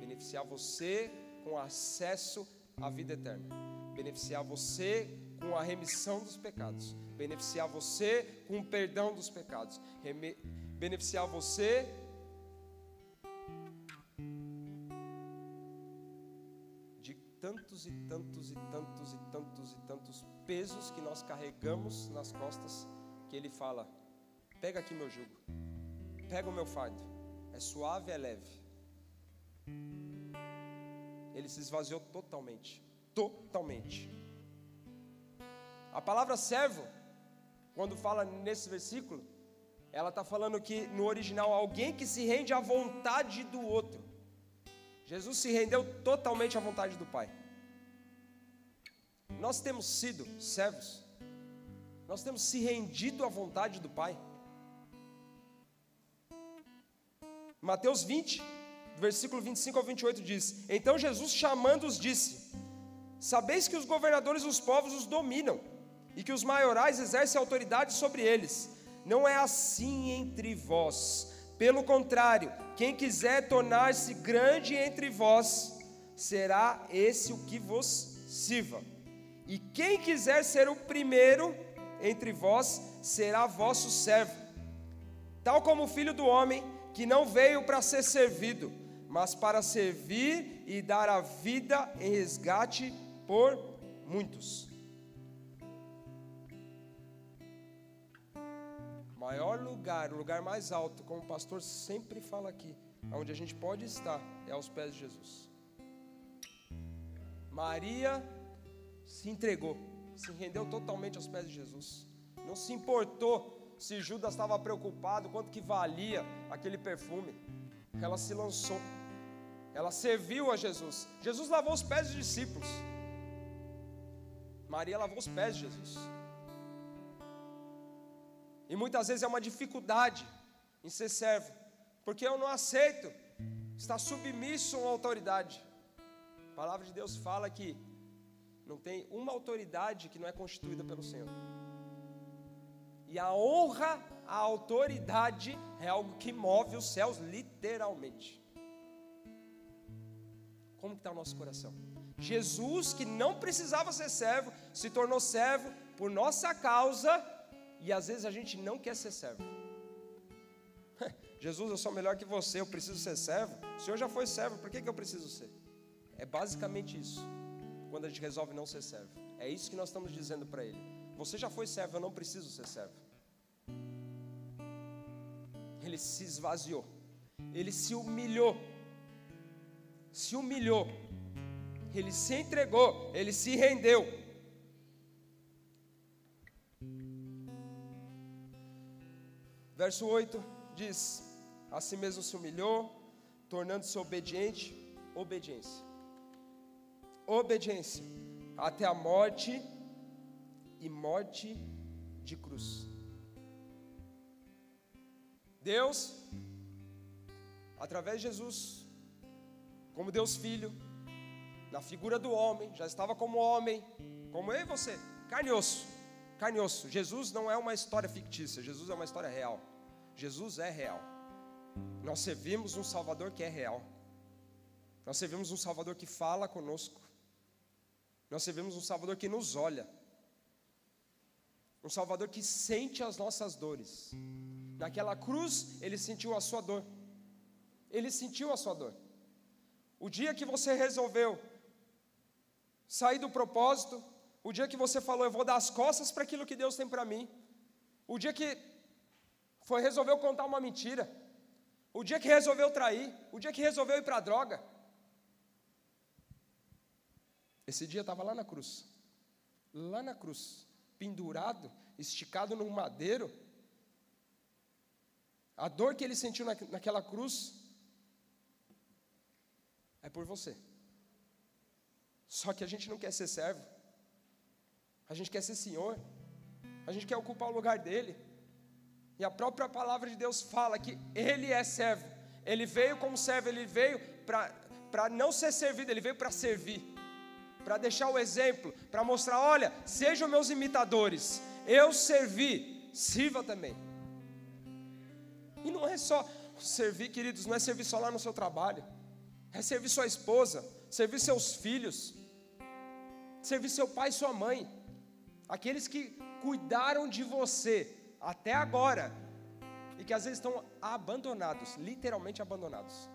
Beneficiar você com acesso à vida eterna. Beneficiar você com a remissão dos pecados. Beneficiar você com o perdão dos pecados. Reme beneficiar você. De tantos e tantos e tantos e tantos e tantos pesos que nós carregamos nas costas, que Ele fala: pega aqui meu jugo, pega o meu fardo, é suave, é leve. Ele se esvaziou totalmente, totalmente. A palavra servo, quando fala nesse versículo, ela está falando que no original alguém que se rende à vontade do outro. Jesus se rendeu totalmente à vontade do Pai. Nós temos sido servos, nós temos se rendido à vontade do Pai. Mateus 20, versículo 25 ao 28 diz: Então Jesus chamando-os disse: Sabeis que os governadores dos povos os dominam, e que os maiorais exercem autoridade sobre eles não é assim entre vós. Pelo contrário, quem quiser tornar-se grande entre vós, será esse o que vos sirva. E quem quiser ser o primeiro entre vós, será vosso servo. Tal como o filho do homem, que não veio para ser servido, mas para servir e dar a vida em resgate por muitos. Maior lugar, o lugar mais alto, como o pastor sempre fala aqui, onde a gente pode estar, é aos pés de Jesus. Maria se entregou, se rendeu totalmente aos pés de Jesus. Não se importou se Judas estava preocupado quanto que valia aquele perfume. Ela se lançou. Ela serviu a Jesus. Jesus lavou os pés dos discípulos. Maria lavou os pés de Jesus. E muitas vezes é uma dificuldade em ser servo, porque eu não aceito estar submisso a uma autoridade. A palavra de Deus fala que Não tem uma autoridade que não é constituída pelo Senhor. E a honra, a autoridade é algo que move os céus literalmente. Como está o nosso coração? Jesus, que não precisava ser servo, se tornou servo por nossa causa, e às vezes a gente não quer ser servo. Jesus, eu sou melhor que você, eu preciso ser servo. O Senhor já foi servo, por que, que eu preciso ser? É basicamente isso, quando a gente resolve não ser servo. É isso que nós estamos dizendo para Ele. Você já foi servo, eu não preciso ser servo. Ele se esvaziou, ele se humilhou, se humilhou, ele se entregou, ele se rendeu. Verso 8 diz: A si mesmo se humilhou, tornando-se obediente, obediência. Obediência até a morte e morte de cruz. Deus, através de Jesus, como Deus Filho, na figura do homem, já estava como homem, como eu e você, carne e osso, carne e osso. Jesus não é uma história fictícia, Jesus é uma história real. Jesus é real. Nós servimos um Salvador que é real. Nós servimos um Salvador que fala conosco. Nós servimos um Salvador que nos olha. Um Salvador que sente as nossas dores. Naquela cruz, ele sentiu a sua dor. Ele sentiu a sua dor. O dia que você resolveu sair do propósito, o dia que você falou, eu vou dar as costas para aquilo que Deus tem para mim, o dia que foi resolveu contar uma mentira, o dia que resolveu trair, o dia que resolveu ir para a droga. Esse dia estava lá na cruz, lá na cruz, pendurado, esticado num madeiro. A dor que ele sentiu na, naquela cruz é por você. Só que a gente não quer ser servo, a gente quer ser senhor, a gente quer ocupar o lugar dele. E a própria palavra de Deus fala que ele é servo. Ele veio como servo, ele veio para não ser servido, ele veio para servir. Para deixar o exemplo, para mostrar: olha, sejam meus imitadores. Eu servi, sirva também. E não é só servir, queridos, não é servir só lá no seu trabalho, é servir sua esposa, servir seus filhos, servir seu pai e sua mãe, aqueles que cuidaram de você até agora, e que às vezes estão abandonados, literalmente abandonados.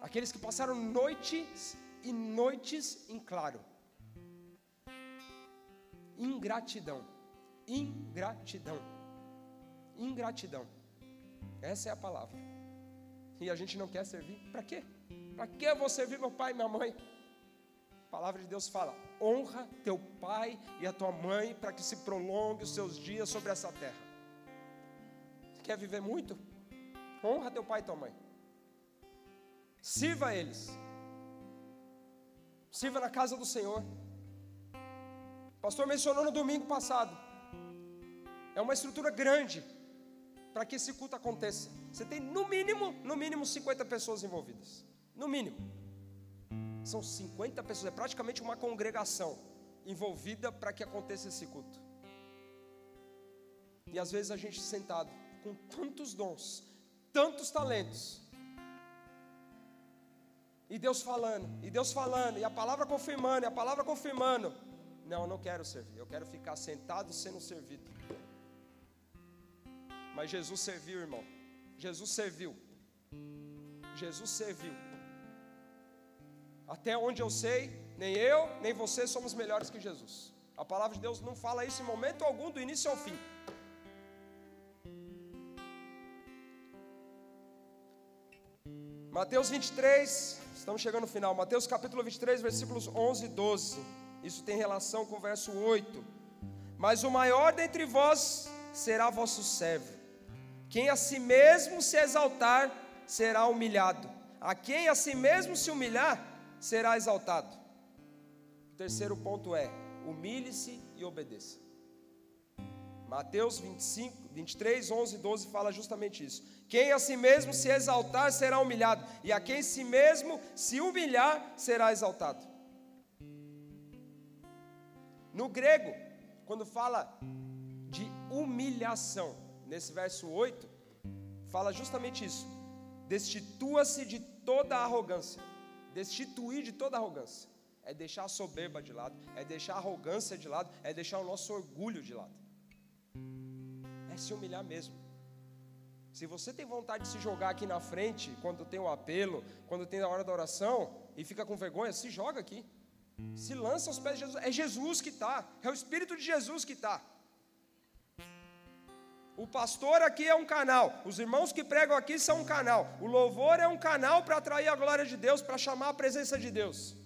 Aqueles que passaram noites e noites em claro. Ingratidão. Ingratidão. Ingratidão. Essa é a palavra. E a gente não quer servir. Para quê? Para que eu vou servir meu pai e minha mãe? A palavra de Deus fala: honra teu pai e a tua mãe para que se prolongue os seus dias sobre essa terra. Quer viver muito? Honra teu pai e tua mãe. Sirva eles. Sirva na casa do Senhor. O pastor mencionou no domingo passado. É uma estrutura grande para que esse culto aconteça. Você tem no mínimo, no mínimo 50 pessoas envolvidas. No mínimo. São 50 pessoas, é praticamente uma congregação envolvida para que aconteça esse culto. E às vezes a gente sentado com tantos dons, tantos talentos, e Deus falando, e Deus falando, e a palavra confirmando, e a palavra confirmando. Não, eu não quero servir, eu quero ficar sentado sendo servido. Mas Jesus serviu, irmão. Jesus serviu. Jesus serviu. Até onde eu sei, nem eu, nem você somos melhores que Jesus. A palavra de Deus não fala isso em momento algum, do início ao fim. Mateus 23, estamos chegando no final. Mateus capítulo 23, versículos 11 e 12. Isso tem relação com o verso 8. Mas o maior dentre vós será vosso servo. Quem a si mesmo se exaltar, será humilhado. A quem a si mesmo se humilhar, será exaltado. O terceiro ponto é: humilhe-se e obedeça. Mateus 25, 23, 11 e 12 fala justamente isso. Quem a si mesmo se exaltar será humilhado, e a quem si mesmo se humilhar será exaltado. No grego, quando fala de humilhação, nesse verso 8, fala justamente isso. Destitua-se de toda arrogância. Destituir de toda arrogância. É deixar a soberba de lado, é deixar a arrogância de lado, é deixar o nosso orgulho de lado. É se humilhar mesmo. Se você tem vontade de se jogar aqui na frente, quando tem o apelo, quando tem a hora da oração, e fica com vergonha, se joga aqui. Se lança aos pés de Jesus. É Jesus que está, é o Espírito de Jesus que está. O pastor aqui é um canal, os irmãos que pregam aqui são um canal. O louvor é um canal para atrair a glória de Deus, para chamar a presença de Deus.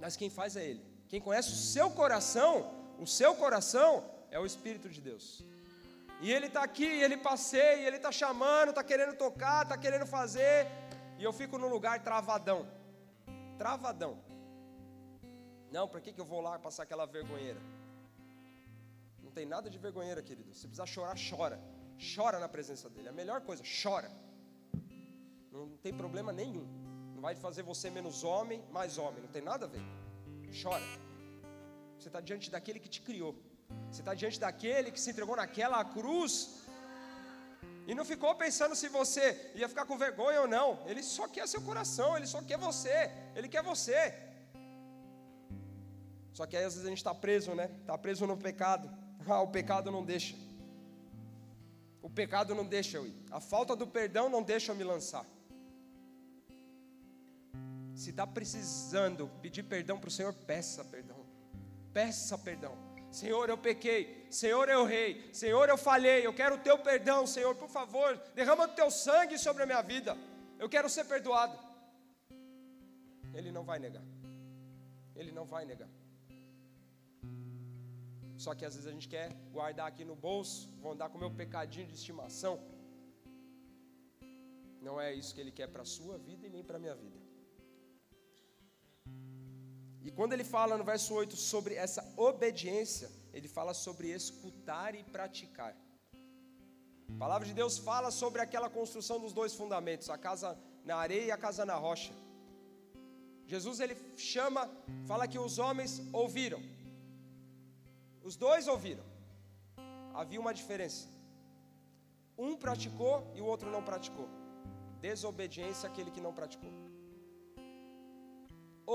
Mas quem faz é Ele. Quem conhece o seu coração, o seu coração é o Espírito de Deus. E Ele está aqui, Ele passeia, Ele está chamando, está querendo tocar, está querendo fazer. E eu fico no lugar travadão. Travadão. Não, para que, que eu vou lá passar aquela vergonheira? Não tem nada de vergonheira, querido. Se precisar chorar, chora. Chora na presença dele. A melhor coisa, chora. Não tem problema nenhum. Não vai fazer você menos homem, mais homem. Não tem nada a ver. Chora. Você está diante daquele que te criou. Você está diante daquele que se entregou naquela cruz. E não ficou pensando se você ia ficar com vergonha ou não. Ele só quer seu coração, ele só quer você. Ele quer você. Só que aí às vezes a gente está preso, né? Está preso no pecado. Ah, o pecado não deixa. O pecado não deixa eu ir. A falta do perdão não deixa eu me lançar. Se está precisando pedir perdão para o Senhor, peça perdão. Peça perdão. Senhor, eu pequei. Senhor, eu rei. Senhor, eu falhei. Eu quero o teu perdão, Senhor. Por favor, derrama o teu sangue sobre a minha vida. Eu quero ser perdoado. Ele não vai negar. Ele não vai negar. Só que às vezes a gente quer guardar aqui no bolso, vou andar com meu pecadinho de estimação. Não é isso que ele quer para a sua vida e nem para a minha vida. E quando ele fala no verso 8 sobre essa obediência, ele fala sobre escutar e praticar. A palavra de Deus fala sobre aquela construção dos dois fundamentos, a casa na areia e a casa na rocha. Jesus ele chama, fala que os homens ouviram, os dois ouviram. Havia uma diferença. Um praticou e o outro não praticou. Desobediência aquele que não praticou.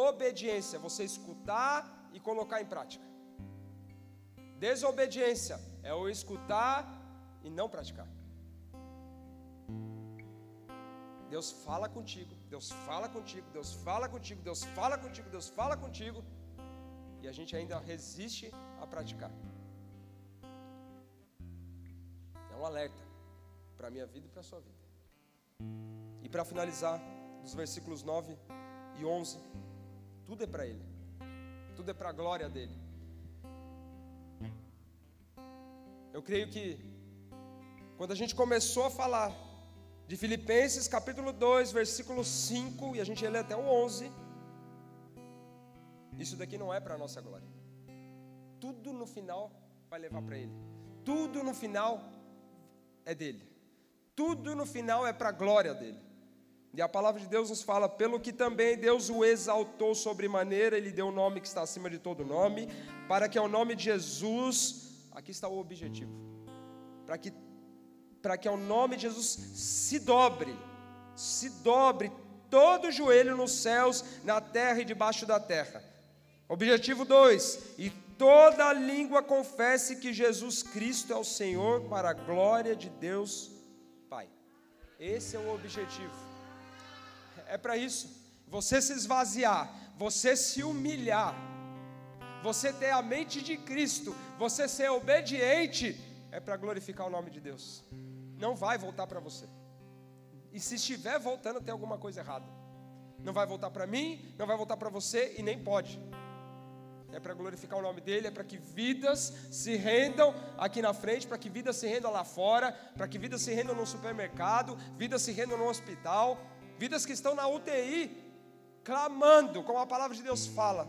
Obediência, você escutar e colocar em prática. Desobediência é o escutar e não praticar. Deus fala contigo, Deus fala contigo, Deus fala contigo, Deus fala contigo, Deus fala contigo, e a gente ainda resiste a praticar. É um alerta para a minha vida e para a sua vida. E para finalizar, dos versículos 9 e 11, tudo é para Ele, tudo é para a glória dEle. Eu creio que, quando a gente começou a falar de Filipenses capítulo 2, versículo 5, e a gente lê até o 11, isso daqui não é para a nossa glória. Tudo no final vai levar para Ele. Tudo no final é dele. Tudo no final é para a glória dele. E a palavra de Deus nos fala: pelo que também Deus o exaltou sobremaneira, Ele deu o um nome que está acima de todo nome, para que ao nome de Jesus, aqui está o objetivo, para que, para que ao nome de Jesus se dobre, se dobre todo o joelho nos céus, na terra e debaixo da terra Objetivo 2: e toda língua confesse que Jesus Cristo é o Senhor para a glória de Deus Pai. Esse é o objetivo. É para isso. Você se esvaziar, você se humilhar, você ter a mente de Cristo, você ser obediente, é para glorificar o nome de Deus. Não vai voltar para você. E se estiver voltando, tem alguma coisa errada. Não vai voltar para mim, não vai voltar para você e nem pode é para glorificar o nome dele, é para que vidas se rendam aqui na frente, para que vidas se rendam lá fora, para que vidas se rendam no supermercado, vidas se rendam no hospital, vidas que estão na UTI, clamando, como a palavra de Deus fala,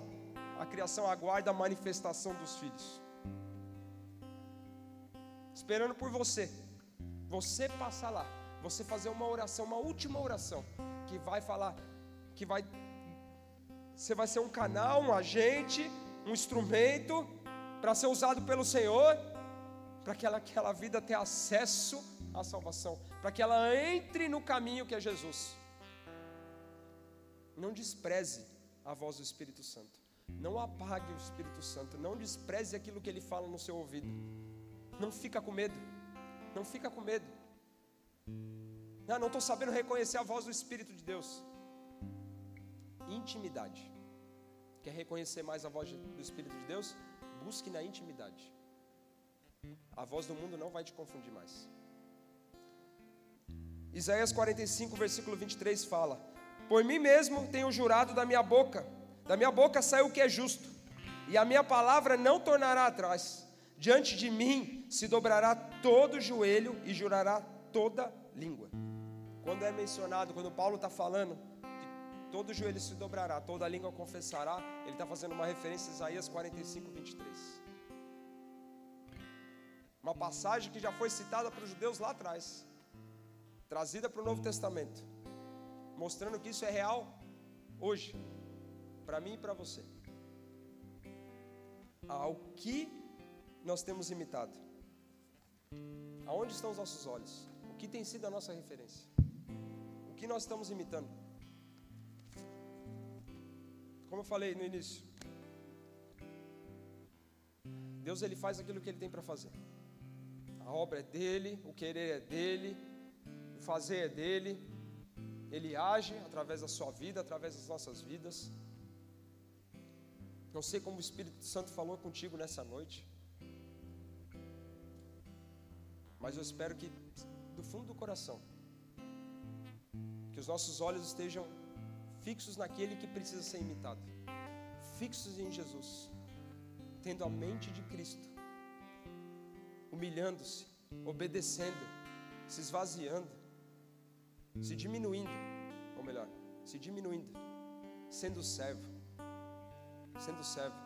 a criação aguarda a manifestação dos filhos, esperando por você, você passar lá, você fazer uma oração, uma última oração, que vai falar, que vai, você vai ser um canal, um agente, um instrumento para ser usado pelo Senhor, para que ela, aquela vida tenha acesso à salvação, para que ela entre no caminho que é Jesus. Não despreze a voz do Espírito Santo. Não apague o Espírito Santo. Não despreze aquilo que ele fala no seu ouvido. Não fica com medo. Não fica com medo. Ah, não estou sabendo reconhecer a voz do Espírito de Deus. Intimidade. Quer reconhecer mais a voz do Espírito de Deus? Busque na intimidade. A voz do mundo não vai te confundir mais. Isaías 45, versículo 23 fala: Por mim mesmo tenho jurado da minha boca, da minha boca saiu o que é justo, e a minha palavra não tornará atrás. Diante de mim se dobrará todo joelho e jurará toda língua. Quando é mencionado, quando Paulo está falando todo joelho se dobrará, toda língua confessará, ele está fazendo uma referência a Isaías 45, 23. Uma passagem que já foi citada para os judeus lá atrás, trazida para o Novo Testamento, mostrando que isso é real hoje, para mim e para você. Ao que nós temos imitado? Aonde estão os nossos olhos? O que tem sido a nossa referência? O que nós estamos imitando? Como eu falei no início, Deus ele faz aquilo que ele tem para fazer. A obra é dele, o querer é dele, o fazer é dele. Ele age através da sua vida, através das nossas vidas. Não sei como o Espírito Santo falou contigo nessa noite. Mas eu espero que do fundo do coração que os nossos olhos estejam fixos naquele que precisa ser imitado, fixos em Jesus, tendo a mente de Cristo humilhando-se, obedecendo, se esvaziando, se diminuindo, ou melhor, se diminuindo, sendo servo, sendo servo.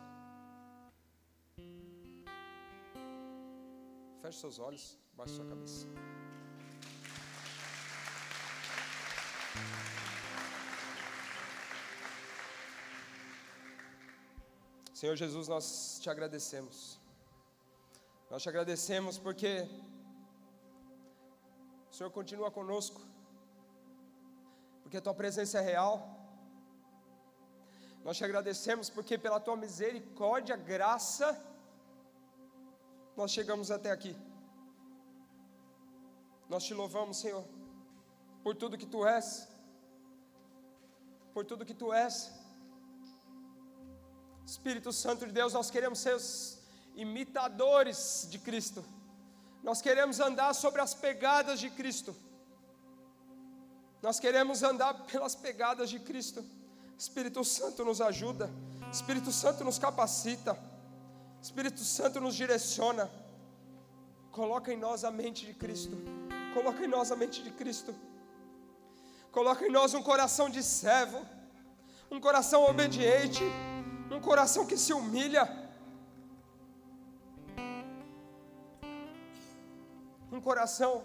Feche seus olhos, baixe sua cabeça. Senhor Jesus, nós te agradecemos. Nós te agradecemos porque o Senhor continua conosco, porque a tua presença é real. Nós te agradecemos porque pela tua misericórdia, graça, nós chegamos até aqui. Nós te louvamos, Senhor, por tudo que tu és, por tudo que tu és. Espírito Santo de Deus, nós queremos ser os imitadores de Cristo. Nós queremos andar sobre as pegadas de Cristo. Nós queremos andar pelas pegadas de Cristo. Espírito Santo nos ajuda. Espírito Santo nos capacita. Espírito Santo nos direciona. Coloca em nós a mente de Cristo. Coloca em nós a mente de Cristo. Coloca em nós um coração de servo, um coração obediente, um coração que se humilha um coração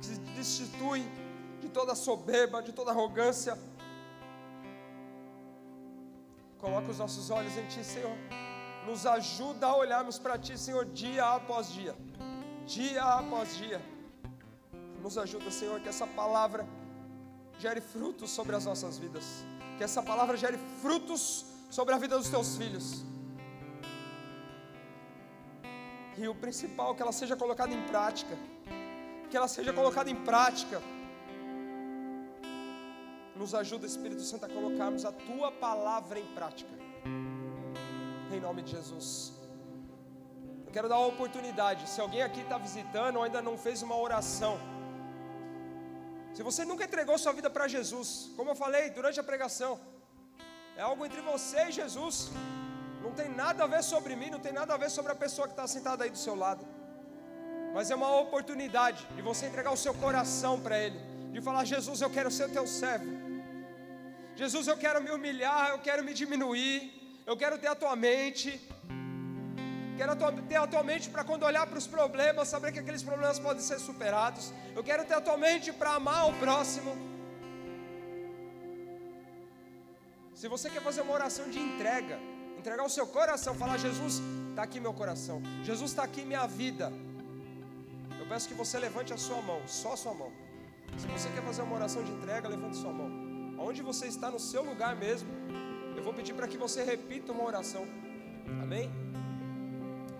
que se destitui de toda soberba, de toda arrogância. Coloca os nossos olhos em Ti, Senhor. Nos ajuda a olharmos para Ti, Senhor, dia após dia. Dia após dia. Nos ajuda, Senhor, que essa palavra gere frutos sobre as nossas vidas. Que essa palavra gere frutos sobre a vida dos Teus filhos. E o principal, que ela seja colocada em prática que ela seja colocada em prática. Nos ajuda, Espírito Santo, a colocarmos a tua palavra em prática. Em nome de Jesus. Eu quero dar uma oportunidade. Se alguém aqui está visitando ou ainda não fez uma oração, se você nunca entregou sua vida para Jesus, como eu falei durante a pregação, é algo entre você e Jesus. Não tem nada a ver sobre mim, não tem nada a ver sobre a pessoa que está sentada aí do seu lado mas é uma oportunidade de você entregar o seu coração para Ele, de falar: Jesus, eu quero ser teu servo. Jesus, eu quero me humilhar, eu quero me diminuir, eu quero ter a tua mente. Quero ter a tua mente para quando olhar para os problemas, saber que aqueles problemas podem ser superados. Eu quero ter a tua mente para amar o próximo. Se você quer fazer uma oração de entrega, entregar o seu coração, falar: Jesus, está aqui meu coração, Jesus está aqui minha vida. Eu peço que você levante a sua mão, só a sua mão. Se você quer fazer uma oração de entrega, levante sua mão. Onde você está no seu lugar mesmo, eu vou pedir para que você repita uma oração. Amém?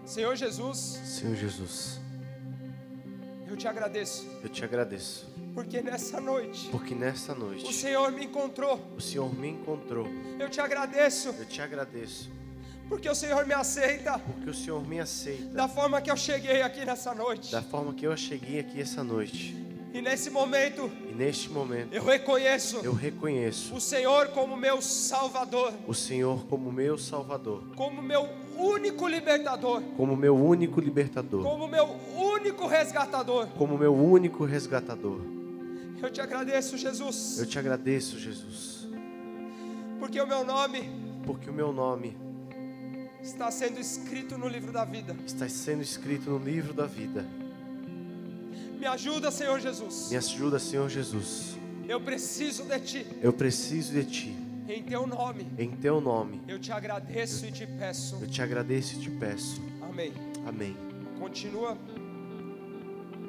Senhor Jesus, Senhor Jesus, eu te agradeço, eu te agradeço, porque nessa noite porque nessa o noite Senhor me encontrou. o Senhor me encontrou. Eu te agradeço, Eu te agradeço, porque o Senhor me aceita porque o Senhor me aceita da forma que eu cheguei aqui nessa noite. da forma que eu cheguei aqui essa noite. E nesse momento E neste momento eu reconheço eu reconheço o Senhor como meu Salvador, o Senhor como meu Salvador, como meu único libertador, como meu único libertador, como meu único resgatador. como meu único resgatador. Eu te agradeço, Jesus, Eu te agradeço, Jesus, porque o meu nome porque o meu nome está sendo escrito no livro da vida. está sendo escrito no livro da vida. Me ajuda, Senhor Jesus. Me ajuda, Senhor Jesus. Eu preciso de Ti. Eu preciso de ti. Em Teu nome, Em teu nome, eu te agradeço e te peço. eu te agradeço e te peço. Amém. Amém. Continua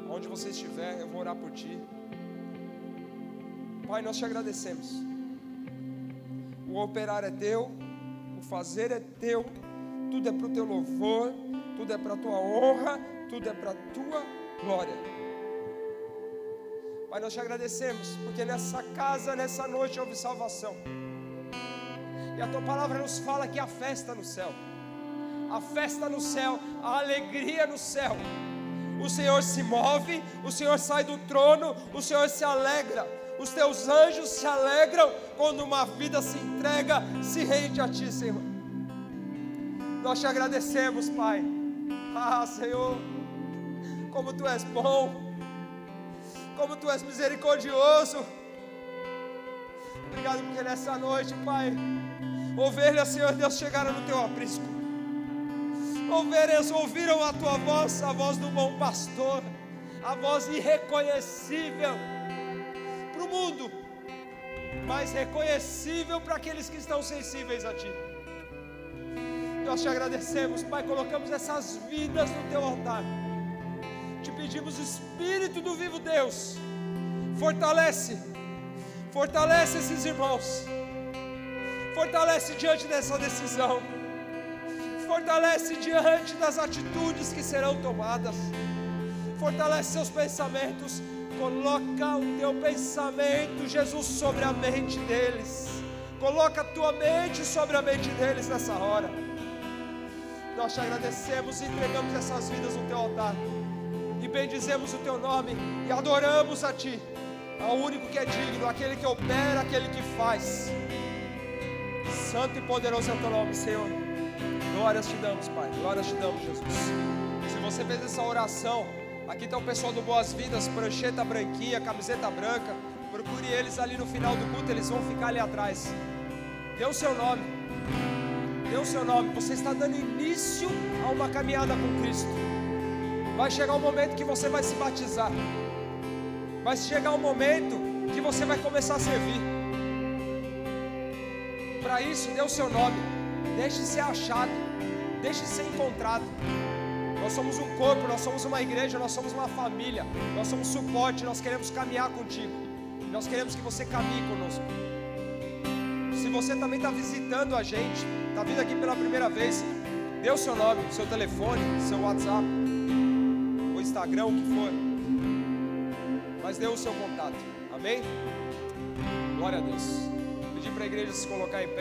onde você estiver, eu vou orar por ti. Pai, nós te agradecemos. O operar é teu, o fazer é teu, tudo é para o teu louvor, tudo é para a tua honra, tudo é para a tua glória. Pai, nós te agradecemos, porque nessa casa, nessa noite houve salvação. E a tua palavra nos fala que há festa no céu. A festa no céu, a alegria no céu. O Senhor se move, o Senhor sai do trono, o Senhor se alegra. Os teus anjos se alegram quando uma vida se entrega, se rende a ti, Senhor. Nós te agradecemos, Pai. Ah, Senhor, como tu és bom, como tu és misericordioso. Obrigado porque nessa noite, Pai, ovelhas, Senhor Deus, chegaram no teu aprisco. Ovelhas ouviram a tua voz, a voz do bom pastor, a voz irreconhecível para o mundo, mas reconhecível para aqueles que estão sensíveis a ti. Nós te agradecemos, Pai, colocamos essas vidas no teu altar. Te pedimos, Espírito do vivo Deus, fortalece, fortalece esses irmãos, fortalece diante dessa decisão. Fortalece diante das atitudes que serão tomadas, fortalece seus pensamentos, coloca o teu pensamento, Jesus, sobre a mente deles, coloca a tua mente sobre a mente deles nessa hora. Nós te agradecemos e entregamos essas vidas no teu altar, e bendizemos o teu nome, e adoramos a ti, ao único que é digno, aquele que opera, aquele que faz. Santo e poderoso é o teu nome, Senhor. Glórias te damos, Pai. Glórias te damos, Jesus. Se você fez essa oração, aqui está o pessoal do Boas-Vindas, prancheta branquinha, camiseta branca. Procure eles ali no final do culto, eles vão ficar ali atrás. Dê o seu nome. Dê o seu nome. Você está dando início a uma caminhada com Cristo. Vai chegar o momento que você vai se batizar. Vai chegar o momento que você vai começar a servir. Para isso, dê o seu nome. Deixe ser achado, deixe ser encontrado. Nós somos um corpo, nós somos uma igreja, nós somos uma família, nós somos suporte, nós queremos caminhar contigo. Nós queremos que você caminhe conosco. Se você também está visitando a gente, está vindo aqui pela primeira vez, dê o seu nome, seu telefone, seu WhatsApp, o Instagram, o que for. Mas dê o seu contato. Amém? Glória a Deus. Pedir para a igreja se colocar em pé.